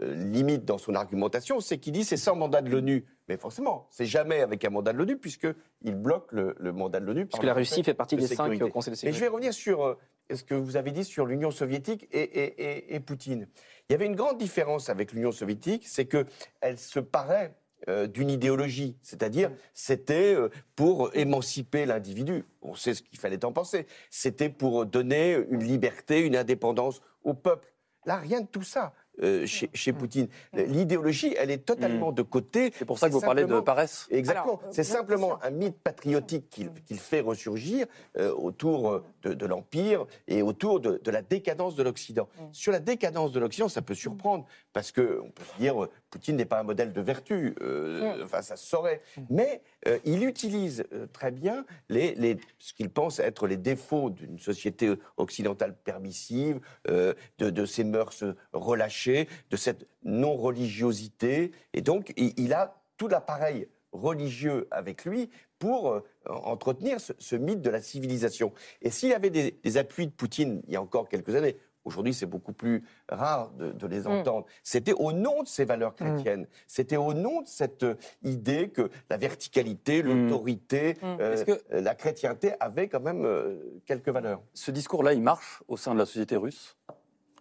limite dans son argumentation, c'est qu'il dit c'est sans mandat de l'ONU. Mais forcément, c'est jamais avec un mandat de l'ONU, puisqu'il bloque le, le mandat de l'ONU. Parce par que la Russie fait partie de des cinq sécurité. au Conseil de Mais je sécurité. vais revenir sur ce que vous avez dit sur l'Union soviétique et, Poutine. Il y avait une grande différence avec l'Union soviétique, c'est que elle se paraît euh, d'une idéologie, c'est-à dire c'était euh, pour émanciper l'individu. On sait ce qu'il fallait en penser. C'était pour donner une liberté, une indépendance au peuple. Là, rien de tout ça. Euh, chez, chez Poutine. L'idéologie, elle est totalement de côté. C'est pour ça que vous parlez de paresse. Exactement. Euh, c'est simplement un mythe patriotique qu'il fait ressurgir euh, autour de, de l'Empire et autour de, de la décadence de l'Occident. Mm. Sur la décadence de l'Occident, ça peut surprendre, parce que on peut se dire, Poutine n'est pas un modèle de vertu, euh, Mm. enfin ça se saurait. Mais euh, il utilise euh, très bien les, les- ce qu'il pense être les défauts d'une société occidentale permissive, de, de ses mœurs relâchées, de cette non-religiosité. Et donc, il, il a tout l'appareil religieux avec lui pour entretenir ce, ce mythe de la civilisation. Et s'il y avait des, des appuis de Poutine il y a encore quelques années, aujourd'hui c'est beaucoup plus rare de, de les entendre, c'était au nom de ces valeurs chrétiennes, c'était au nom de cette euh, idée que la verticalité, l'autorité, euh, que- euh, la chrétienté avaient quand même euh, quelques valeurs. Ce discours-là, il marche au sein de la société russe?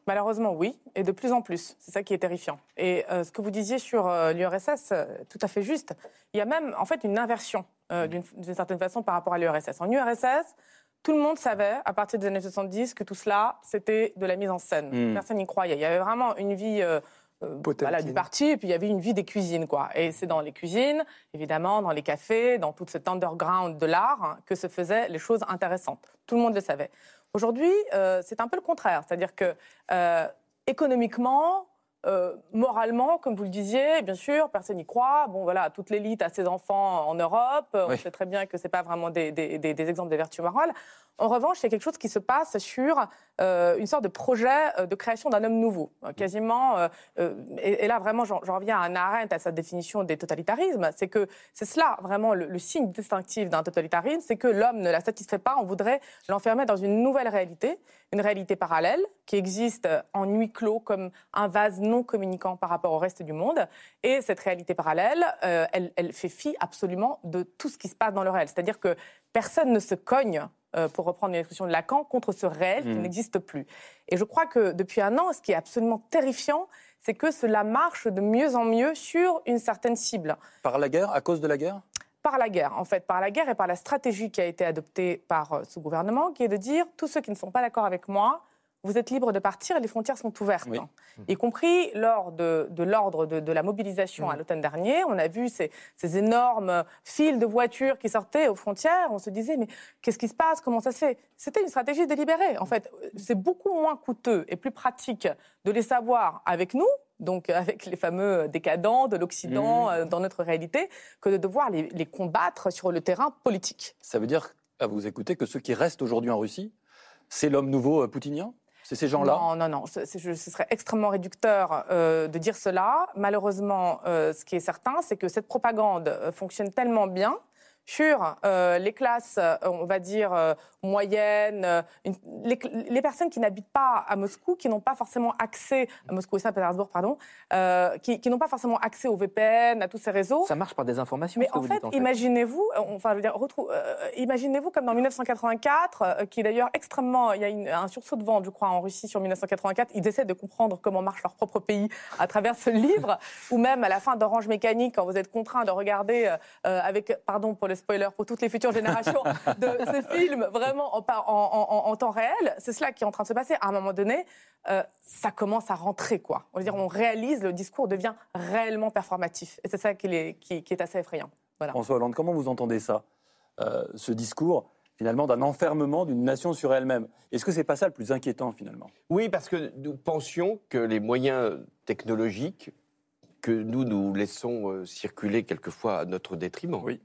Malheureusement, oui, et de plus en plus. C'est ça qui est terrifiant. Et euh, ce que vous disiez sur euh, l'URSS, euh, tout à fait juste. Il y a même, en fait, une inversion, euh, d'une d'une certaine façon, par rapport à l'URSS. En URSS, tout le monde savait, à partir des années 70, que tout cela, c'était de la mise en scène. Mm. Personne n'y croyait. Il y avait vraiment une vie... euh, euh, voilà, du parti, et puis il y avait une vie des cuisines, quoi. Et c'est dans les cuisines, évidemment, dans les cafés, dans tout cet underground de l'art, hein, que se faisaient les choses intéressantes. Tout le monde le savait. Aujourd'hui, euh, c'est un peu le contraire. C'est-à-dire que euh, économiquement, euh, moralement, comme vous le disiez, bien sûr, personne n'y croit. Bon, voilà, toute l'élite a ses enfants en Europe. On sait très bien que ce n'est pas vraiment des, des- des- des exemples de vertu morale. En revanche, il y a quelque chose qui se passe sur euh, une sorte de projet euh, de création d'un homme nouveau. Euh, Quasiment, euh, euh, et, et là vraiment, j'en reviens à Hannah Arendt, à sa définition des totalitarismes, c'est que c'est cela vraiment le, le signe distinctif d'un totalitarisme, c'est que l'homme ne la satisfait pas, on voudrait l'enfermer dans une nouvelle réalité, une réalité parallèle qui existe en huis clos comme un vase non communicant par rapport au reste du monde. Et cette réalité parallèle, euh, elle, elle fait fi absolument de tout ce qui se passe dans le réel. C'est-à-dire que personne ne se cogne, euh, pour reprendre une expression de Lacan, contre ce réel qui Mhm. n'existe plus. Et je crois que depuis un an, ce qui est absolument terrifiant, c'est que cela marche de mieux en mieux sur une certaine cible Par la guerre À cause de la guerre? Par la guerre, en fait, par la guerre et par la stratégie qui a été adoptée par euh, ce gouvernement, qui est de dire tous ceux qui ne sont pas d'accord avec moi, vous êtes libres de partir et les frontières sont ouvertes. Oui. hein. Y compris lors de, de l'ordre de, de la mobilisation à l'automne dernier, on a vu ces, ces énormes files de voitures qui sortaient aux frontières. On se disait, mais qu'est-ce qui se passe? Comment ça se fait? C'était une stratégie délibérée. En fait, c'est beaucoup moins coûteux et plus pratique de les savoir avec nous, donc avec les fameux décadents de l'Occident euh, dans notre réalité, que de devoir les, les combattre sur le terrain politique. Ça veut dire, à vous écouter, que ceux qui restent aujourd'hui en Russie, c'est l'homme nouveau euh, poutinien C'est ces gens-là? Non, non, non. Ce, serait extrêmement réducteur euh, de dire cela. Malheureusement, euh, ce qui est certain, c'est que cette propagande euh, fonctionne tellement bien sur euh, les classes, euh, on va dire, euh, moyennes, une- les, les personnes qui n'habitent pas à Moscou, qui n'ont pas forcément accès à Moscou et Saint-Pétersbourg, pardon, euh, qui, qui n'ont pas forcément accès au VPN, à tous ces réseaux. Ça marche par des informations, Mais ce que en vous fait, dites, en fait. imaginez-vous, enfin, je veux dire, retrou- imaginez-vous comme dans 1984, euh, qui est d'ailleurs extrêmement, il y a une- un sursaut de vente, je crois, en Russie sur 1984. Ils essaient de comprendre comment marche leur propre pays à travers ce livre, ou même à la fin d'Orange Mécanique, quand vous êtes contraint de regarder avec, pardon pour le spoiler, pour toutes les futures générations, de ce film vraiment en, par- en- en- en temps réel. C'est cela qui est en train de se passer. À un moment donné, euh, ça commence à rentrer, quoi. On veut dire, on réalise, le discours devient réellement performatif. Et c'est ça qui est, qui- qui est assez effrayant. Voilà. François Hollande, comment vous entendez ça Euh, Ce discours, finalement, d'un enfermement d'une nation sur elle-même? Est-ce que c'est pas ça le plus inquiétant, finalement? Oui, parce que nous pensions que les moyens technologiques que nous, nous laissons euh, circuler quelquefois à notre détriment. Oui.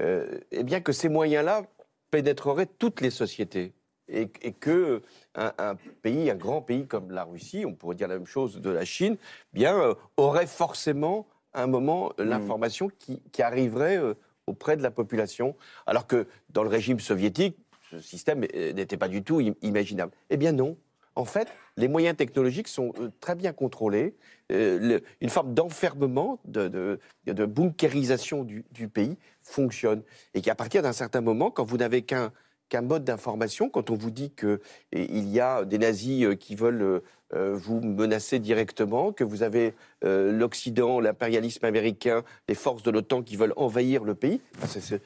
Euh, eh bien que ces moyens-là pénétreraient toutes les sociétés. Et, et que un, un pays, un grand pays comme la Russie, on pourrait dire la même chose de la Chine, bien euh, aurait forcément à un moment euh, l'information qui, qui arriverait auprès de la population, alors que dans le régime soviétique, ce système n'était pas du tout im- imaginable. Eh bien non. En fait, les moyens technologiques sont euh, très bien contrôlés. Euh, une forme d'enfermement, de, bunkérisation du, du pays fonctionne. Et qu'à partir d'un certain moment, quand vous n'avez qu'un qu'un mode d'information, quand on vous dit qu'il y a des nazis euh, qui veulent euh, euh, vous menacer directement, que vous avez l'Occident, l'impérialisme américain, les forces de l'OTAN qui veulent envahir le pays, c'est ce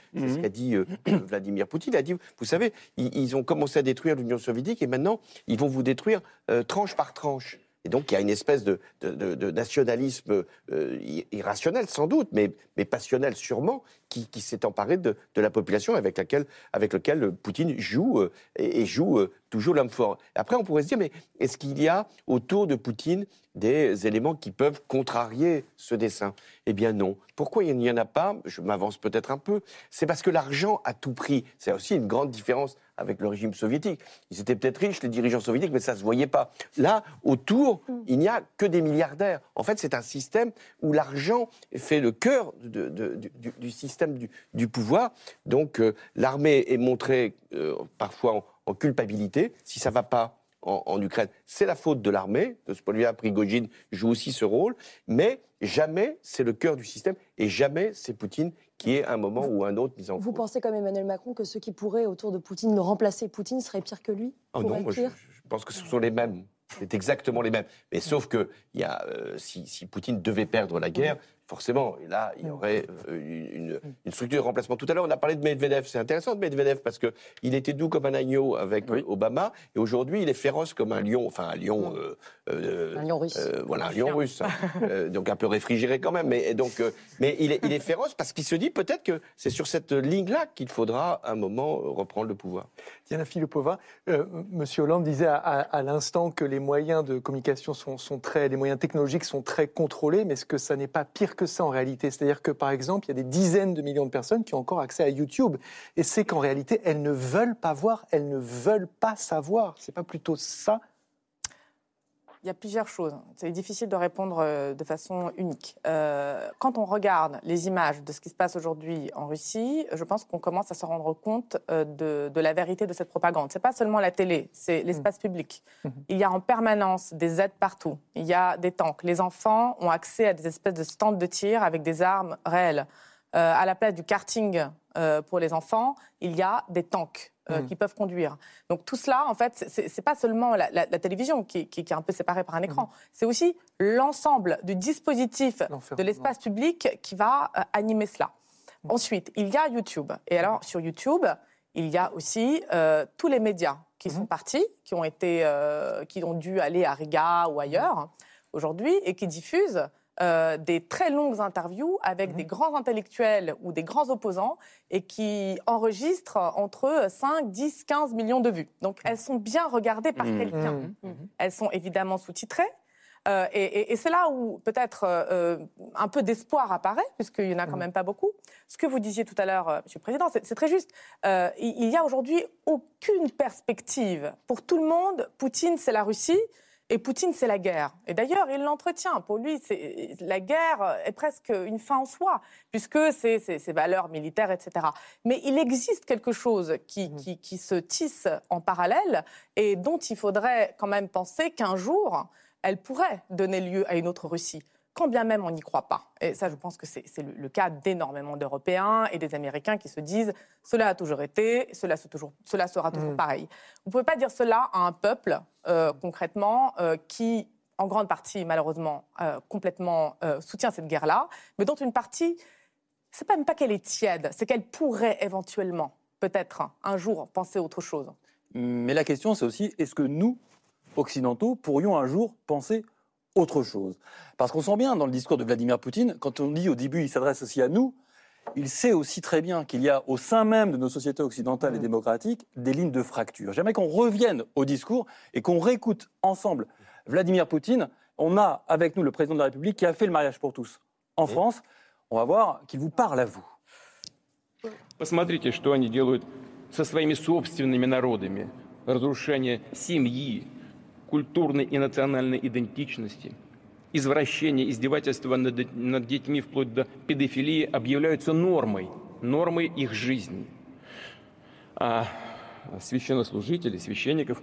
qu'a dit Vladimir Poutine. Il a dit, vous savez, ils, ils ont commencé à détruire l'Union soviétique et maintenant, ils vont vous détruire euh, tranche par tranche. Et donc, il y a une espèce de, nationalisme euh, irrationnel, sans doute, mais, passionnel sûrement, qui, s'est emparé de, la population avec, laquelle, avec lequel Poutine joue euh, et, joue euh, toujours l'homme fort. Après, on pourrait se dire, mais est-ce qu'il y a autour de Poutine des éléments qui peuvent contrarier ce dessin? Eh bien non. Pourquoi il n'y en a pas? Je m'avance peut-être un peu. C'est parce que l'argent a tout pris. C'est aussi une grande différence avec le régime soviétique. Ils étaient peut-être riches, les dirigeants soviétiques, mais ça ne se voyait pas. Là, autour, il n'y a que des milliardaires. En fait, c'est un système où l'argent fait le cœur de- de- du, du- du système du, du pouvoir. Donc, euh, l'armée est montrée euh, parfois en, en culpabilité. Si ça ne va pas en, en Ukraine, c'est la faute de l'armée. De ce point de vue-là, Prigogine joue aussi ce rôle. Mais jamais c'est le cœur du système et jamais c'est Poutine qui est un moment ou un autre mis en Vous cause. pensez comme Emmanuel Macron que ceux qui pourraient autour de Poutine le remplacer Poutine seraient pires que lui Oh non, moi, je, pire je pense que ce sont les mêmes. C'est exactement les mêmes. Mais sauf que il y a, euh, si, si Poutine devait perdre la guerre, forcément, et là, il y aurait euh, une, une structure de remplacement. Tout à l'heure, on a parlé de Medvedev. C'est intéressant de Medvedev parce que il était doux comme un agneau avec Oui. Obama, et aujourd'hui, il est féroce comme un lion. Enfin, un lion. euh, euh, Un lion russe. euh, voilà, un lion russe. hein. Euh, donc un peu réfrigéré quand même. Mais, et donc, euh, mais il, est, il est féroce parce qu'il se dit peut-être que c'est sur cette ligne-là qu'il faudra un moment euh, reprendre le pouvoir. Diana Filipova, euh, Monsieur Hollande disait à, à- à l'instant que les moyens de communication sont, sont très, les moyens technologiques sont très contrôlés, mais est-ce que ça n'est pas pire que ça en réalité C'est-à-dire que par exemple, il y a des dizaines de millions de personnes qui ont encore accès à YouTube, et c'est qu'en réalité, elles ne veulent pas voir, elles ne veulent pas savoir. C'est pas plutôt ça Il y a plusieurs choses. C'est difficile de répondre euh, de façon unique. Euh, quand on regarde les images de ce qui se passe aujourd'hui en Russie, je pense qu'on commence à se rendre compte euh, de, de la vérité de cette propagande. C'est pas seulement la télé, c'est l'espace public. Il y a en permanence des aides partout. Il y a des tanks. Les enfants ont accès à des espèces de stands de tir avec des armes réelles. Euh, à la place du karting euh, pour les enfants, il y a des tanks euh, Mhm. qui peuvent conduire. Donc tout cela, en fait, c'est pas seulement la, la- la télévision qui, qui- qui est un peu séparée par un écran, c'est aussi l'ensemble du dispositif de l'espace public qui va euh, animer cela. Ensuite, il y a YouTube. Et alors, sur YouTube, il y a aussi euh, tous les médias qui sont partis, qui ont, été, qui ont dû aller à Riga ou ailleurs aujourd'hui et qui diffusent euh, des très longues interviews avec des grands intellectuels ou des grands opposants et qui enregistrent entre 5, 10, 15 millions de vues. Donc elles sont bien regardées par Mmh. quelqu'un. Elles sont évidemment sous-titrées. Euh, et et- et c'est là où peut-être euh, un peu d'espoir apparaît, puisqu'il n'y en a quand même pas beaucoup. Ce que vous disiez tout à l'heure, euh, Monsieur le Président, c'est c'est très juste. Euh, il il y a aujourd'hui aucune perspective. Pour tout le monde, Poutine, c'est la Russie. Et Poutine, c'est la guerre. Et d'ailleurs, il l'entretient. Pour lui, la guerre est presque une fin en soi, puisque c'est c'est ses valeurs militaires, etc. Mais il existe quelque chose qui, qui, qui se tisse en parallèle et dont il faudrait quand même penser qu'un jour, elle pourrait donner lieu à une autre Russie. Quand bien même on n'y croit pas. Et ça, je pense que c'est le, le cas d'énormément d'Européens et des Américains qui se disent cela a toujours été, cela, se toujours, cela sera toujours pareil. Vous ne pouvez pas dire cela à un peuple, euh, concrètement, euh, qui, en grande partie, malheureusement, euh, complètement soutient cette guerre-là, mais dont une partie, c'est pas même pas qu'elle est tiède, c'est qu'elle pourrait éventuellement, peut-être, un jour, penser autre chose. Mais la question, c'est aussi, est-ce que nous, occidentaux, pourrions un jour penser autre chose Parce qu'on sent bien dans le discours de Vladimir Poutine, quand on dit au début, il s'adresse aussi à nous, il sait aussi très bien qu'il y a au sein même de nos sociétés occidentales et démocratiques des lignes de fracture. J'aimerais qu'on revienne au discours et qu'on réécoute ensemble Vladimir Poutine On a avec nous le président de la République qui a fait le mariage pour tous en France. On va voir qu'il vous parle à vous. Посмотрите, что они делают со своими собственными народами. Разрушение семьи, культурной и национальной идентичности, извращение, издевательства над, над детьми вплоть до педофилии объявляются нормой, нормой их жизни. А священнослужители, священников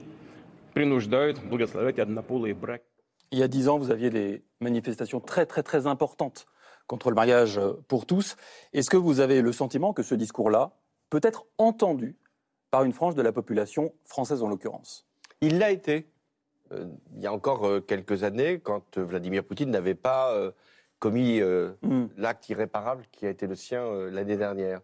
принуждают благословлять однополые браки. Il y a dix ans, vous aviez des manifestations très, très, très importantes contre le mariage pour tous. Est-ce que vous avez le sentiment que ce discours-là peut être entendu par une frange de la population française en l'occurrence Il l'a été. Euh, il y a encore euh, quelques années, quand euh, Vladimir Poutine n'avait pas commis Mm. l'acte irréparable qui a été le sien l'année dernière.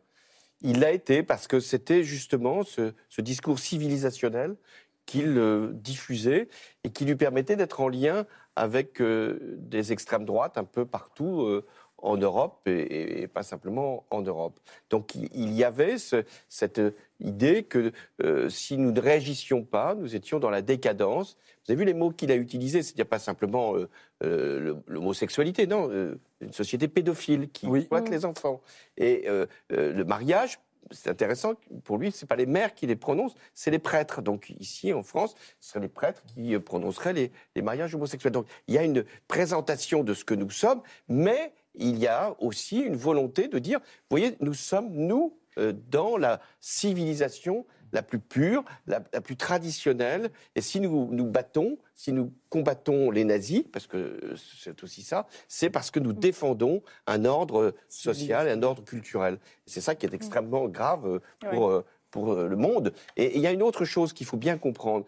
Il l'a été parce que c'était justement ce, ce discours civilisationnel qu'il diffusait et qui lui permettait d'être en lien avec des extrêmes droites un peu partout en Europe et, pas simplement en Europe. Donc il, y avait ce- cette idée que euh, si nous ne réagissions pas, nous étions dans la décadence. Vous avez vu les mots qu'il a utilisés, c'est-à-dire pas simplement euh, euh, l'homosexualité, non, euh, une société pédophile qui Oui. exploite les enfants. Et euh, euh, le mariage, c'est intéressant, pour lui, c'est pas les mères qui les prononcent, c'est les prêtres. Donc ici, en France, ce seraient les prêtres qui prononceraient les, les mariages homosexuels. Donc il y a une présentation de ce que nous sommes, mais il y a aussi une volonté de dire, vous voyez, nous sommes, nous, euh, dans la civilisation la plus pure, la, la plus traditionnelle. Et si nous nous battons, si nous combattons les nazis, parce que c'est aussi ça, c'est parce que nous défendons un ordre social et un ordre culturel. C'est ça qui est extrêmement grave euh, pour, euh, pour le monde. Et il y a une autre chose qu'il faut bien comprendre.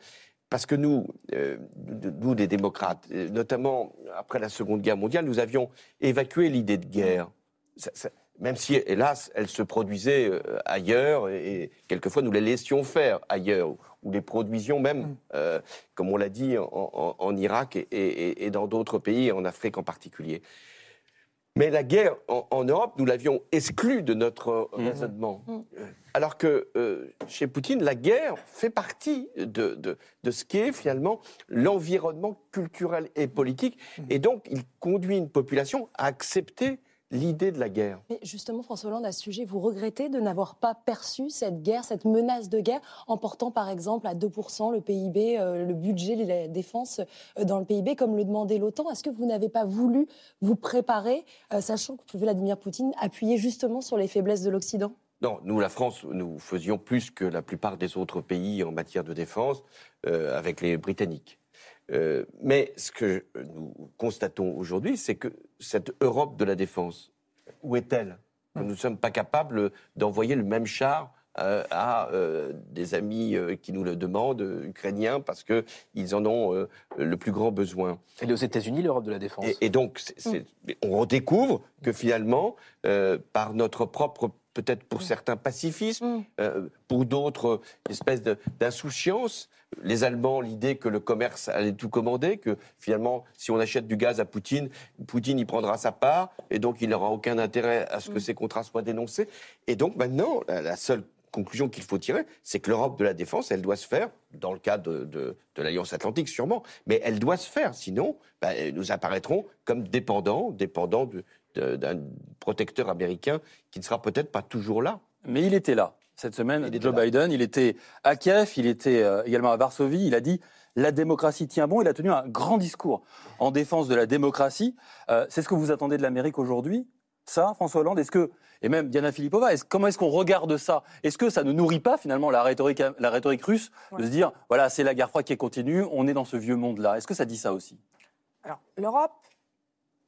Parce que nous, euh, nous les démocrates, euh, notamment après la Seconde Guerre mondiale, nous avions évacué l'idée de guerre. Ça- ça- même si, hélas, elle se produisait euh, ailleurs, et, et quelquefois nous les laissions faire ailleurs, ou, ou les produisions même, euh, comme on l'a dit, en, en- en Irak et, et- et dans d'autres pays, en Afrique en particulier. Mais la guerre en, en Europe, nous l'avions exclue de notre euh, raisonnement. Euh, Alors que euh, chez Poutine, la guerre fait partie de, de, de ce qu'est finalement l'environnement culturel et politique. Et donc, il conduit une population à accepter l'idée de la guerre. Mais justement, François Hollande, à ce sujet, vous regrettez de n'avoir pas perçu cette guerre, cette menace de guerre, en portant par exemple à 2% le PIB, euh, le budget de la défense euh, dans le PIB, comme le demandait l'OTAN? Est-ce que vous n'avez pas voulu vous préparer, euh, sachant que Vladimir Poutine appuyait justement sur les faiblesses de l'Occident? Non, nous, la France, nous faisions plus que la plupart des autres pays en matière de défense euh, avec les Britanniques. Euh, mais ce que nous constatons aujourd'hui, c'est que cette Europe de la défense, où est-elle? Que Nous ne sommes pas capables d'envoyer le même char euh, à euh, des amis euh, qui nous le demandent, euh, ukrainiens, parce qu'ils en ont euh, le plus grand besoin. Elle est aux États-Unis, l'Europe de la défense. Et, et donc, c'est- on redécouvre que finalement, euh, par notre propre, peut-être pour certains, pacifisme, euh, pour d'autres, espèce de- d'insouciance, les Allemands, l'idée que le commerce allait tout commander, que finalement, si on achète du gaz à Poutine, Poutine y prendra sa part, et donc il n'aura aucun intérêt à ce que ces contrats soient dénoncés. Et donc maintenant, la, la seule conclusion qu'il faut tirer, c'est que l'Europe de la défense, elle doit se faire, dans le cadre de, de- de l'Alliance Atlantique sûrement, mais elle doit se faire, sinon bah, nous apparaîtrons comme dépendants, dépendants d'un protecteur américain qui ne sera peut-être pas toujours là. Mais il était là cette semaine, Il était Joe là. Biden. Il était à Kiev, il était euh, également à Varsovie. Il a dit la démocratie tient bon. Il a tenu un grand discours en défense de la démocratie. Euh, C'est ce que vous attendez de l'Amérique aujourd'hui Ça, François Hollande? Est-ce que et même Diana Filipova, est comment est-ce qu'on regarde ça? Est-ce que ça ne nourrit pas finalement la rhétorique, la rhétorique russe de Ouais. se dire voilà c'est la guerre froide qui continue, on est dans ce vieux monde-là? Est-ce que ça dit ça aussi? Alors, l'Europe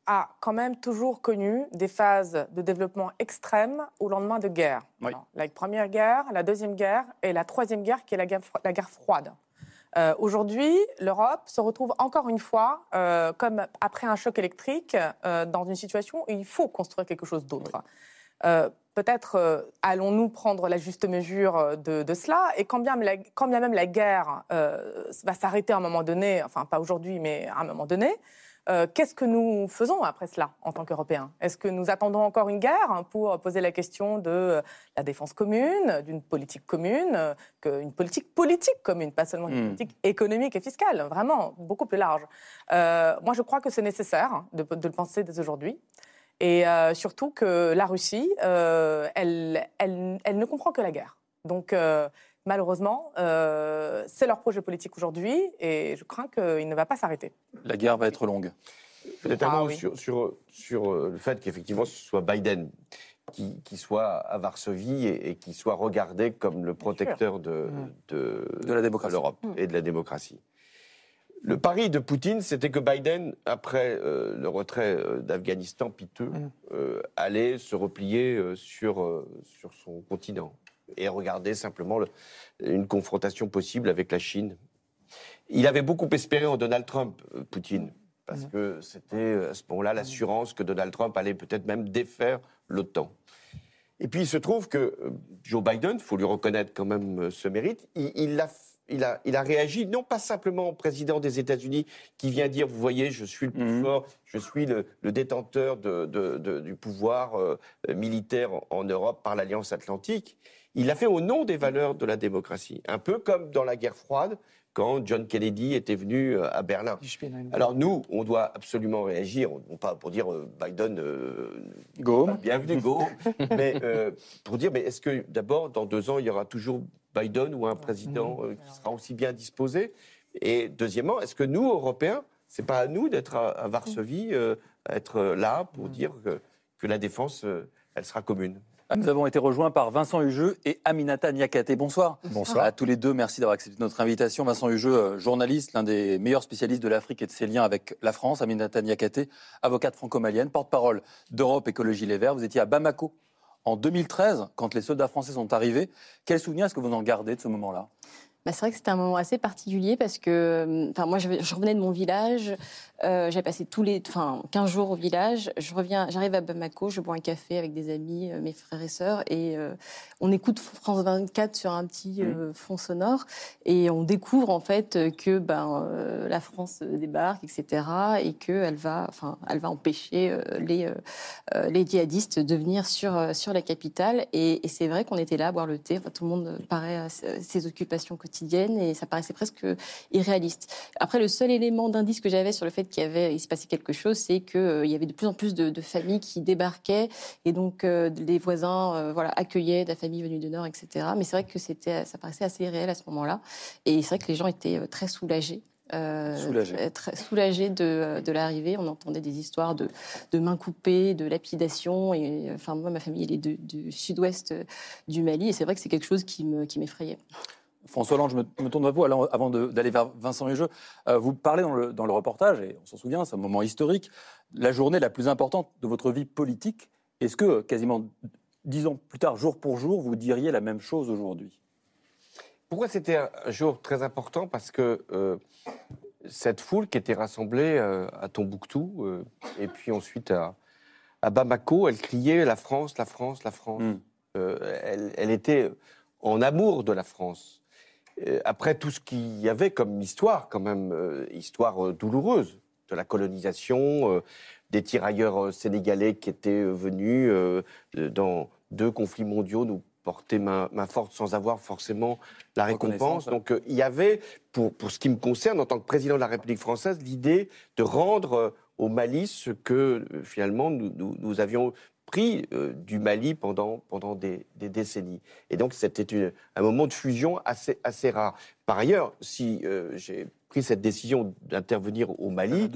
a quand même toujours connu des phases de développement extrêmes au lendemain de guerres. Oui. Alors, la première guerre, la deuxième guerre et la troisième guerre qui est la guerre, la guerre froide. Euh, Aujourd'hui, l'Europe se retrouve encore une fois, euh, comme après un choc électrique, euh, dans une situation où il faut construire quelque chose d'autre. Peut-être allons-nous prendre la juste mesure de, de cela, et quand bien, la- quand bien même la guerre va s'arrêter à un moment donné, enfin pas aujourd'hui, mais à un moment donné, euh, qu'est-ce que nous faisons après cela en tant qu'Européens? Est-ce que nous attendons encore une guerre pour poser la question de la défense commune, d'une politique commune, une politique politique commune, pas seulement une Hmm. politique économique et fiscale, vraiment beaucoup plus large? Euh, Moi, je crois que c'est nécessaire hein, de, de le penser dès aujourd'hui. Et euh, surtout que la Russie, euh, elle, elle, elle ne comprend que la guerre. Donc, euh, malheureusement, euh, c'est leur projet politique aujourd'hui et je crains qu'il ne va pas s'arrêter. La guerre va être longue. Peut-être un Ah oui. sur, sur, sur, euh, le fait qu'effectivement ce soit Biden qui, qui soit à Varsovie et, et qui soit regardé comme le protecteur de, de, De la démocratie. l'Europe et de la démocratie. Le pari de Poutine, c'était que Biden, après euh, le retrait euh, d'Afghanistan piteux, euh, allait se replier euh, sur, euh, sur son continent et regarder simplement le- une confrontation possible avec la Chine. Il avait beaucoup espéré en Donald Trump, euh, Poutine, parce que c'était euh, à ce moment-là l'assurance que Donald Trump allait peut-être même défaire l'OTAN. Et puis il se trouve que euh, Joe Biden, il faut lui reconnaître quand même ce mérite, il, il a, il, a, il a réagi non pas simplement au président des États-Unis qui vient dire, vous voyez, je suis le plus Mhm. fort, je suis le, le détenteur de- de- de- du pouvoir euh, militaire en, Europe par l'Alliance Atlantique. Il l'a fait au nom des valeurs de la démocratie, un peu comme dans la guerre froide quand John Kennedy était venu euh, à Berlin. Alors nous, on doit absolument réagir, non pas pour dire euh, Biden, euh, Go. bienvenue, go, mais euh, pour dire, mais est-ce que d'abord, dans deux ans, il y aura toujours Biden ou un président euh, qui sera aussi bien disposé Et deuxièmement, est-ce que nous, Européens, c'est pas à nous d'être à, à Varsovie, euh, être là pour dire que, que la défense, euh, elle sera commune? Nous avons été rejoints par Vincent Hugeux et Aminata Niakate. Bonsoir. Bonsoir. À tous les deux, merci d'avoir accepté notre invitation. Vincent Hugeux, euh, journaliste, l'un des meilleurs spécialistes de l'Afrique et de ses liens avec la France. Aminata Niakate, avocate franco-malienne, porte-parole d'Europe Écologie Les Verts. Vous étiez à Bamako en 2013, quand les soldats français sont arrivés. Quel souvenir est-ce que vous en gardez de ce moment-là? Bah, c'est vrai que c'était un moment assez particulier parce que enfin, moi, je, je revenais de mon village. euh, J'ai passé tous les, enfin, 15 jours au village. Je reviens, j'arrive à Bamako, je bois un café avec des amis, euh, mes frères et sœurs, et euh, on écoute France 24 sur un petit euh, fond sonore, et on découvre en fait euh, que ben, euh, la France euh, débarque, etc., et qu'elle va, enfin, elle va empêcher euh, les, euh, euh, les djihadistes de venir sur, euh, sur la capitale. Et, et c'est vrai qu'on était là à boire le thé. Enfin, tout le monde paraît à ses occupations quotidiennes et ça paraissait presque irréaliste. Après, le seul élément d'indice que j'avais sur le fait qu'il il se passait quelque chose, c'est qu'il il y avait de plus en plus de, de familles qui débarquaient et donc euh, les voisins euh, voilà, accueillaient de la famille venue du Nord, etc. Mais c'est vrai que c'était, ça paraissait assez irréel à ce moment-là. Et c'est vrai que les gens étaient euh, très soulagés. Euh, euh, de, de l'arrivée. On entendait des histoires de, de mains coupées, de lapidation. Et euh, enfin, moi, ma famille, elle est du sud-ouest euh, du Mali. Et c'est vrai que c'est quelque chose qui me- qui m'effrayait. François Hollande, je me, me tourne vers vous alors, avant d'aller vers Vincent Hugeux. Euh, vous parlez dans le, dans le reportage, et on s'en souvient, c'est un moment historique, la journée la plus importante de votre vie politique. Est-ce que, quasiment dix ans plus tard, jour pour jour, vous diriez la même chose aujourd'hui? Pourquoi c'était un jour très important? Parce que euh, cette foule qui était rassemblée euh, à Tombouctou euh, et puis ensuite à, à Bamako, elle criait la France, la France, la France. Mm. Euh, elle, elle était en amour de la France. Euh, après tout ce qu'il y avait comme histoire, quand même, euh, histoire euh, douloureuse de la colonisation, des tirailleurs sénégalais qui étaient venus dans deux conflits mondiaux nous porter main, main forte sans avoir forcément la récompense. Ouais. Donc euh, il y avait, pour, pour ce qui me concerne, en tant que président de la République française, l'idée de rendre euh, au Mali ce que euh, finalement nous, nous- nous avions pris euh, du Mali pendant, pendant des, des décennies. Et donc c'était un moment de fusion assez, assez rare. Par ailleurs, si euh, j'ai pris cette décision d'intervenir au Mali,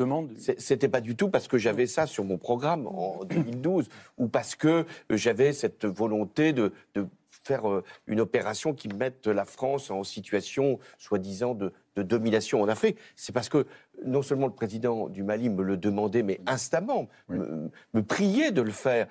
c'était pas du tout parce que j'avais ça sur mon programme en 2012 ou parce que euh, j'avais cette volonté de, de faire une opération qui mette la France en situation soi-disant de, de domination en Afrique. C'est parce que non seulement le président du Mali me le demandait, mais instamment, me, me priait de le faire.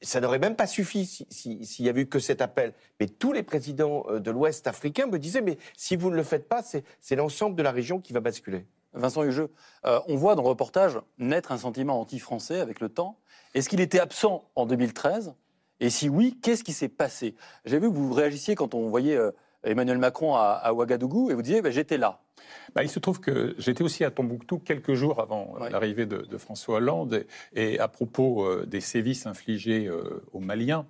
Ça n'aurait même pas suffi si- si- s'il y avait eu que cet appel. Mais tous les présidents euh, de l'Ouest africain me disaient, mais si vous ne le faites pas, c'est c'est l'ensemble de la région qui va basculer. Vincent Hugeux, euh, on voit dans le reportage naître un sentiment anti-français avec le temps. Est-ce qu'il était absent en 2013 Et si oui, qu'est-ce qui s'est passé? J'ai vu que vous réagissiez quand on voyait euh, Emmanuel Macron à, à Ouagadougou et vous disiez bah, j'étais là. Bah, il se trouve que j'étais aussi à Tombouctou quelques jours avant euh, l'arrivée de, de, François Hollande. Et, à propos euh, des sévices infligés euh, aux Maliens,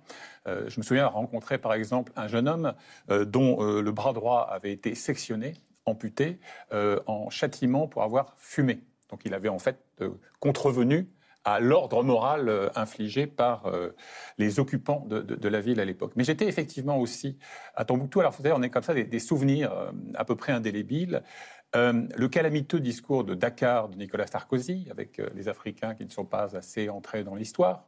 euh, je me souviens avoir rencontré par exemple un jeune homme dont le bras droit avait été sectionné, amputé, en châtiment pour avoir fumé. Donc il avait en fait contrevenu à l'ordre moral infligé par les occupants de, la ville à l'époque. Mais j'étais effectivement aussi à Tombouctou. Alors on est comme ça des, souvenirs à peu près indélébiles. Euh, le calamiteux discours de Dakar de Nicolas Sarkozy, avec euh, les Africains qui ne sont pas assez entrés dans l'histoire.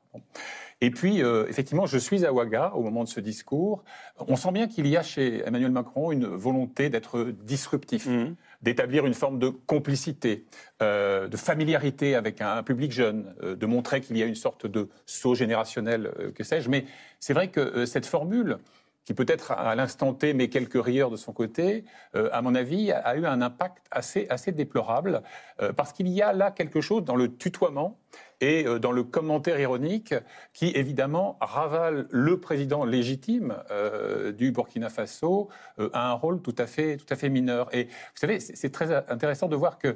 Et puis, euh, effectivement, je suis à Ouaga au moment de ce discours. On sent bien qu'il y a chez Emmanuel Macron une volonté d'être disruptif, mmh. D'établir une forme de complicité, euh, de familiarité avec un, public jeune, euh, de montrer qu'il y a une sorte de saut générationnel, que sais-je. Mais c'est vrai que cette formule, qui peut-être à l'instant T met quelques rieurs de son côté, euh, à mon avis, a eu un impact assez, assez déplorable, euh, parce qu'il y a là quelque chose dans le tutoiement et euh, dans le commentaire ironique qui, évidemment, ravale le président légitime euh, du Burkina Faso euh, à un rôle tout à fait, tout à fait mineur. Et vous savez, c'est très intéressant de voir que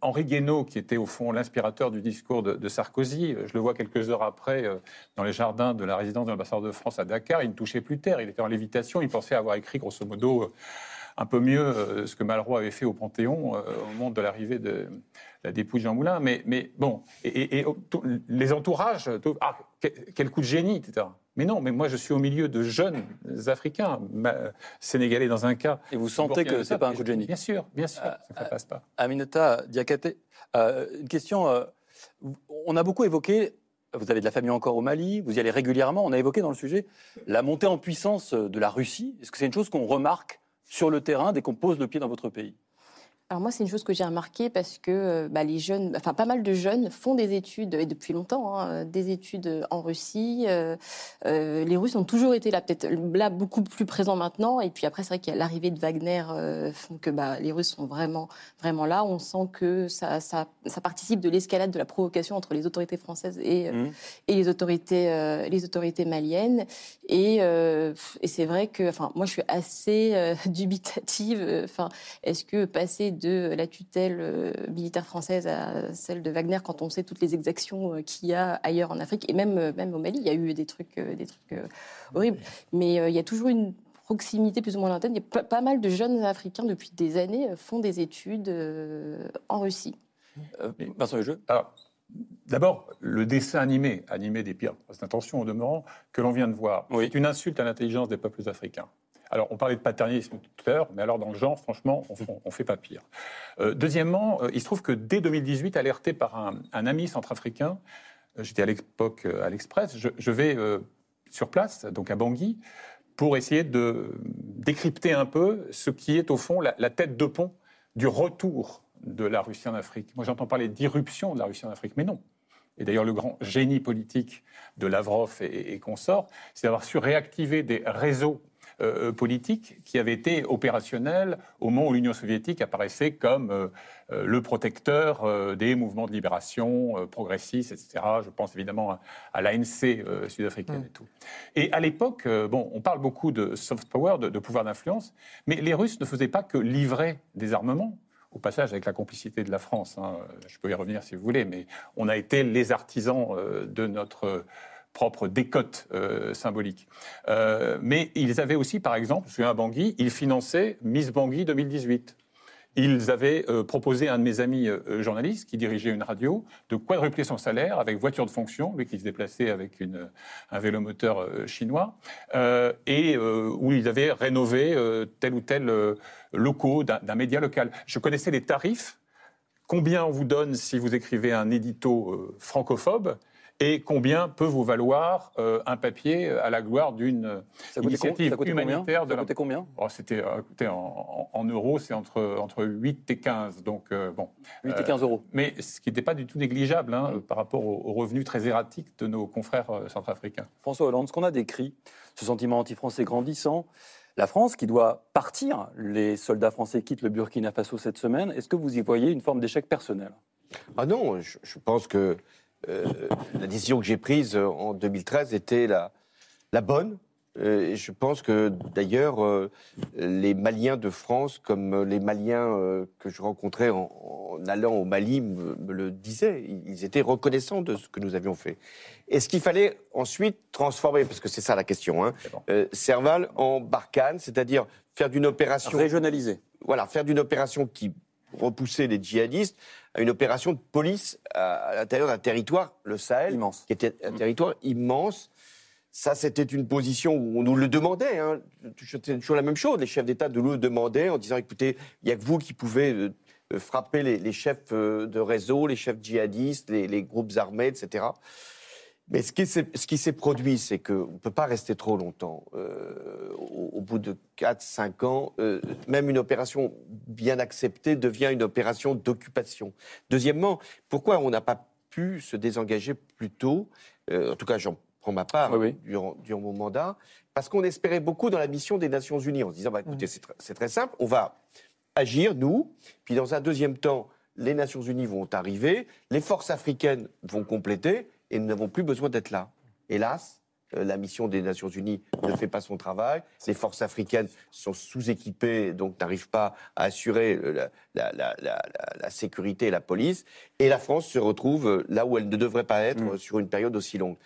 Henri Guénaud, qui était au fond l'inspirateur du discours de, Sarkozy, je le vois quelques heures après dans les jardins de la résidence de l'ambassadeur de France à Dakar, il ne touchait plus terre, il était en lévitation, il pensait avoir écrit grosso modo un peu mieux euh, ce que Malraux avait fait au Panthéon euh, au moment de l'arrivée de la dépouille de Jean Moulin. Mais, mais bon, et, et, et, les entourages, ah, quel coup de génie, etc. Mais non, mais moi je suis au milieu de jeunes Africains, sénégalais dans un cas. Et vous sentez que c'est pas un coup de génie Bien sûr, bien sûr, ça ne passe pas. Aminata Diakate, euh, une question. Euh, on a beaucoup évoqué vous avez de la famille encore au Mali, vous y allez régulièrement. On a évoqué dans le sujet la montée en puissance de la Russie. Est-ce que c'est une chose qu'on remarque sur le terrain dès qu'on pose le pied dans votre pays alors moi, c'est une chose que j'ai remarqué parce que bah, les jeunes, enfin pas mal de jeunes font des études, et depuis longtemps, hein, des études en Russie. Euh, euh, les Russes ont toujours été là, peut-être là beaucoup plus présents maintenant. Et puis après, c'est vrai qu'il y a l'arrivée de Wagner euh, font que bah, les Russes sont vraiment, vraiment là. On sent que ça, ça, ça participe de l'escalade de la provocation entre les autorités françaises et, mmh. et les, autorités, les autorités maliennes. Et, et c'est vrai que, enfin, moi, je suis assez dubitative. Enfin, est-ce que passer de la tutelle euh, militaire française à celle de Wagner quand on sait toutes les exactions euh, qu'il y a ailleurs en Afrique et même, euh, même au Mali. Il y a eu des trucs, des trucs horribles. Mais il y a toujours une proximité plus ou moins lointaine. Il y a pas mal de jeunes Africains depuis des années font des études en Russie. Euh, Vincent Jeu. Alors, D'abord, le dessin animé, animé des pires intentions au demeurant, que l'on vient de voir, oui. c'est une insulte à l'intelligence des peuples africains. Alors, on parlait de paternalisme tout à l'heure, mais alors dans le genre, franchement, on ne fait pas pire. Euh, deuxièmement, euh, il se trouve que dès 2018, alerté par un, un ami centrafricain, euh, j'étais à l'époque à l'Express, je, vais sur place, donc à Bangui, pour essayer de décrypter un peu ce qui est au fond la, tête de pont du retour de la Russie en Afrique. Moi, j'entends parler d'irruption de la Russie en Afrique, mais non. Et d'ailleurs, le grand génie politique de Lavrov et consorts, c'est d'avoir su réactiver des réseaux euh, politique qui avait été opérationnel au moment où l'Union soviétique apparaissait comme euh, euh, le protecteur euh, des mouvements de libération euh, progressistes, etc. Je pense évidemment à, à l'ANC sud-africaine mmh. et tout. Et à l'époque, bon, on parle beaucoup de soft power, de, de pouvoir d'influence, mais les Russes ne faisaient pas que livrer des armements au passage avec la complicité de la France. Hein, je peux y revenir si vous voulez, mais on a été les artisans euh, de notre propre décote euh, symbolique. Euh, mais ils avaient aussi, par exemple, je me souviens à Bangui, ils finançaient Miss Bangui 2018. Ils avaient euh, proposé à un de mes amis euh, journalistes qui dirigeait une radio de quadrupler son salaire avec voiture de fonction, lui qui se déplaçait avec une, un vélomoteur chinois, et où ils avaient rénové tel ou tel locaux d'un média local. Je connaissais les tarifs, combien on vous donne si vous écrivez un édito francophobe, et combien peut vous valoir euh, un papier à la gloire d'une initiative humanitaire de la... Ça combien? Oh, C'était euh, en, en, euros, c'est entre, entre 8 et 15. Donc, euh, bon, 8 et 15 euros. Mais ce qui n'était pas du tout négligeable hein, mmh. par rapport aux, aux, revenus très erratiques de nos confrères centrafricains. François Hollande, ce qu'on a décrit, ce sentiment anti-français grandissant, la France qui doit partir, les soldats français quittent le Burkina Faso cette semaine, est-ce que vous y voyez une forme d'échec personnel? Ah non, je, je pense que. Euh, la décision que j'ai prise en 2013 était la, la bonne. Euh, et je pense que d'ailleurs, euh, les Maliens de France, comme les Maliens euh, que je rencontrais en, en allant au Mali, me, me le disaient. Ils étaient reconnaissants de ce que nous avions fait. Est-ce qu'il fallait ensuite transformer, parce que c'est ça la question, hein, euh, Serval en Barkhane, c'est-à-dire faire d'une opération. Régionalisée. Voilà, faire d'une opération qui repoussait les djihadistes à une opération de police à, à l'intérieur d'un territoire, le Sahel, qui était un territoire immense. Ça, c'était une position où on nous le demandait. Hein. C'était toujours la même chose. Les chefs d'État nous le demandaient en disant écoutez, il n'y a que vous qui pouvez euh, euh, frapper les, les chefs euh, de réseau, les chefs djihadistes, les, les groupes armés, etc. Mais ce qui s'est, ce produit, c'est qu'on ne peut pas rester trop longtemps. Euh, au, au bout de 4-5 ans, euh, même une opération bien acceptée devient une opération d'occupation. Deuxièmement, pourquoi on n'a pas pu se désengager plus tôt Euh, En tout cas, j'en prends ma part Durant, durant mon mandat. Parce qu'on espérait beaucoup dans la mission des Nations Unies, en se disant, bah, écoutez, c'est, tr- c'est très simple, on va agir, nous, puis dans un deuxième temps, les Nations Unies vont arriver, les forces africaines vont compléter, et nous n'avons plus besoin d'être là. Hélas, euh, la mission des Nations Unies ne fait pas son travail. Les forces africaines sont sous-équipées, donc n'arrivent pas à assurer euh, la, la- la- la- la- la sécurité et la police. Et la France se retrouve euh, là où elle ne devrait pas être euh, sur une période aussi longue.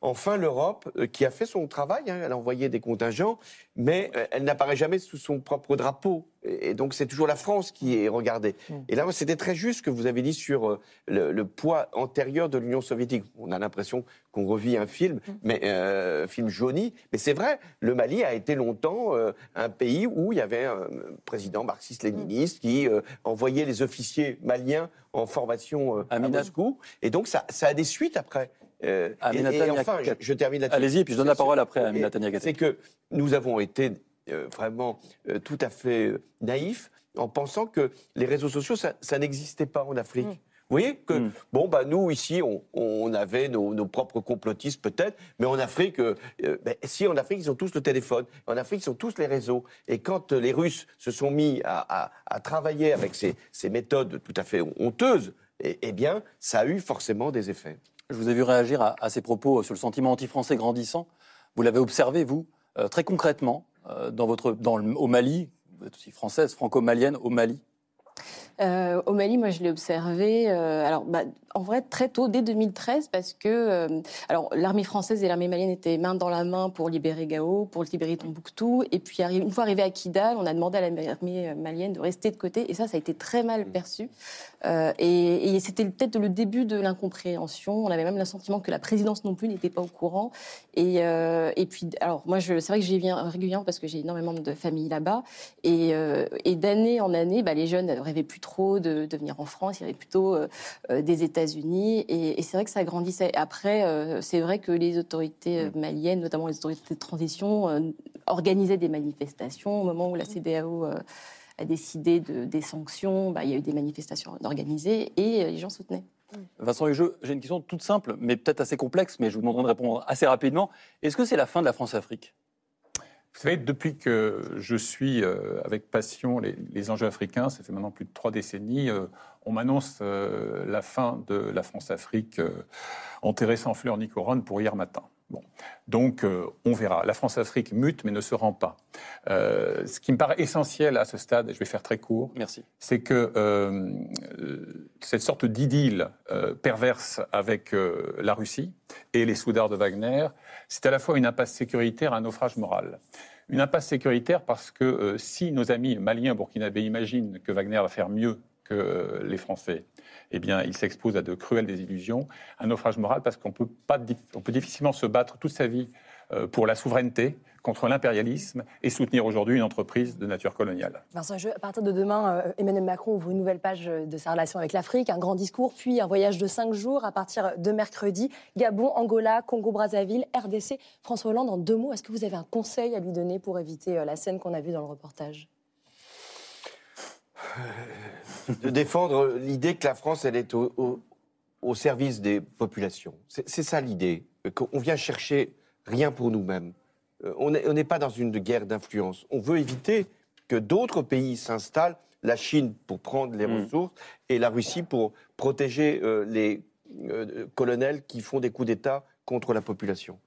Enfin, l'Europe, euh, qui a fait son travail, hein, elle a envoyé des contingents, mais euh, elle n'apparaît jamais sous son propre drapeau. Et donc, c'est toujours la France qui est regardée. Et là, c'était très juste ce que vous avez dit sur euh, le, le poids antérieur de l'Union soviétique. On a l'impression qu'on revit un film, mais euh, un film jauni. Mais c'est vrai, le Mali a été longtemps euh, un pays où il y avait un président marxiste-léniniste qui euh, envoyait les officiers maliens en formation à Moscou. Et donc, ça, ça a des suites après. Euh, et, et enfin, je, termine là-dessus. Allez-y, et puis je donne la parole après à Aminata. C'est que nous avons été euh, vraiment euh, tout à fait euh, naïfs en pensant que les réseaux sociaux, ça, ça n'existait pas en Afrique. Vous voyez que, bon, bah, nous, ici, on, on avait nos, nos propres complotistes, peut-être, mais en Afrique, euh, ben, si, en Afrique, ils ont tous le téléphone. En Afrique, ils ont tous les réseaux. Et quand les Russes se sont mis à, à- à travailler avec ces, ces méthodes tout à fait honteuses, eh, eh bien, ça a eu forcément des effets. Je vous ai vu réagir à, ces propos sur le sentiment anti-français grandissant. Vous l'avez observé, vous, euh, très concrètement, euh, au Mali. Vous êtes aussi française, franco-malienne, au Mali. Euh, au Mali, moi, je l'ai observé. euh, alors, bah, en vrai, très tôt, dès 2013, parce que euh, alors l'armée française et l'armée malienne étaient main dans la main pour libérer Gao, pour libérer Tombouctou. Et puis, une fois arrivé à Kidal, on a demandé à l'armée malienne de rester de côté. Et ça, ça a été très mal perçu. Euh, et et c'était peut-être le début de l'incompréhension. On avait même le sentiment que la présidence non plus n'était pas au courant. Et, euh, et puis, alors moi, c'est vrai que j'y viens régulièrement parce que j'ai énormément de familles là-bas. Et, euh, et d'année en année, bah, les jeunes ne rêvaient plus trop de, de venir en France, ils rêvaient plutôt euh, euh, des États-Unis. Et, et c'est vrai que ça grandissait. Après, euh, c'est vrai que les autorités euh, maliennes, notamment les autorités de transition, euh, organisaient des manifestations au moment où la CDAO euh, a décidé de, des sanctions. Bah, il y a eu des manifestations organisées et euh, les gens soutenaient. Vincent Hugeux, j'ai une question toute simple, mais peut-être assez complexe, mais je vous demanderai de répondre assez rapidement. Est-ce que c'est la fin de la France-Afrique? Vous savez, depuis que je suis euh, avec passion les, enjeux africains, ça fait maintenant plus de trois décennies, euh, on m'annonce euh, la fin de la France-Afrique enterrée sans fleurs ni couronne pour hier matin. Bon. Donc, euh, on verra. La France-Afrique mute, mais ne se rend pas. Euh, ce qui me paraît essentiel à ce stade, et je vais faire très court, Merci. c'est que euh, cette sorte d'idylle perverse avec la Russie et les soudards de Wagner, c'est à la fois une impasse sécuritaire et un naufrage moral. Une impasse sécuritaire parce que si nos amis maliens, burkinabés imaginent que Wagner va faire mieux que les Français, eh bien, ils s'exposent à de cruelles désillusions. Un naufrage moral parce qu'on peut pas, on peut difficilement se battre toute sa vie euh, pour la souveraineté contre l'impérialisme et soutenir aujourd'hui une entreprise de nature coloniale. Vincent, à partir de demain, euh, Emmanuel Macron ouvre une nouvelle page euh, de sa relation avec l'Afrique, un grand discours, puis un voyage de cinq jours à partir de mercredi. Gabon, Angola, Congo-Brazzaville, RDC. François Hollande, en deux mots, est-ce que vous avez un conseil à lui donner pour éviter la scène qu'on a vue dans le reportage? de défendre l'idée que la France, elle est au, au- au service des populations. C'est ça l'idée, euh, qu'on vient chercher rien pour nous-mêmes. Euh, On n'est pas dans une guerre d'influence. On veut éviter que d'autres pays s'installent, la Chine pour prendre les ressources et la Russie pour protéger euh, les euh, colonels qui font des coups d'État contre la population.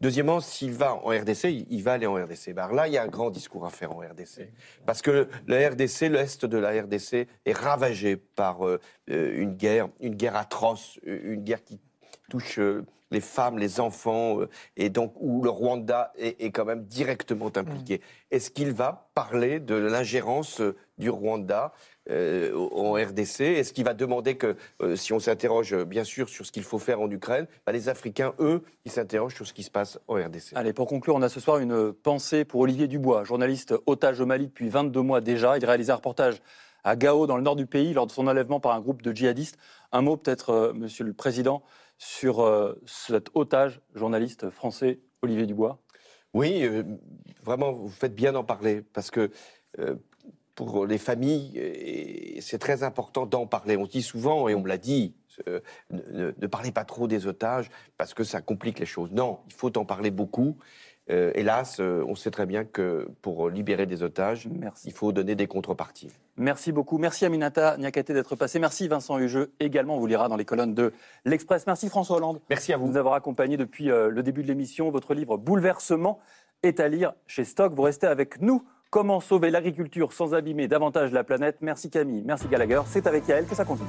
Deuxièmement, s'il va en RDC, il va aller en RDC. Ben là, il y a un grand discours à faire en RDC. Parce que la RDC, l'Est de la RDC, est ravagé par euh, euh, une guerre, une guerre atroce, une guerre qui touche euh, les femmes, les enfants, et donc où le Rwanda est, quand même directement impliqué. Mm. Est-ce qu'il va parler de l'ingérence du Rwanda euh, en RDC Est-ce qu'il va demander que, euh, si on s'interroge bien sûr sur ce qu'il faut faire en Ukraine, bah, les Africains, eux, ils s'interrogent sur ce qui se passe en RDC Allez, pour conclure, on a ce soir une pensée pour Olivier Dubois, journaliste otage au Mali depuis 22 mois déjà. Il réalise un reportage à Gao, dans le nord du pays, lors de son enlèvement par un groupe de djihadistes. Un mot peut-être, euh, Monsieur le Président, sur cet otage journaliste français, Olivier Dubois Oui, vraiment, vous faites bien d'en parler, parce que pour les familles, c'est très important d'en parler. On dit souvent, et on me l'a dit, euh, ne, parlez pas trop des otages parce que ça complique les choses. Non, il faut en parler beaucoup. Euh, hélas, euh, on sait très bien que pour libérer des otages, il faut donner des contreparties. Merci beaucoup. Merci Aminata Niakate d'être passé. Merci Vincent Hugeux. Également, on vous lira dans les colonnes de l'Express. Merci François Hollande. Merci à vous. De nous avoir accompagnés depuis le début de l'émission. Votre livre Bouleversement est à lire chez Stock. Vous restez avec nous Comment sauver l'agriculture sans abîmer davantage la planète? Merci Camille, merci Gallagher. C'est avec Yael que ça continue.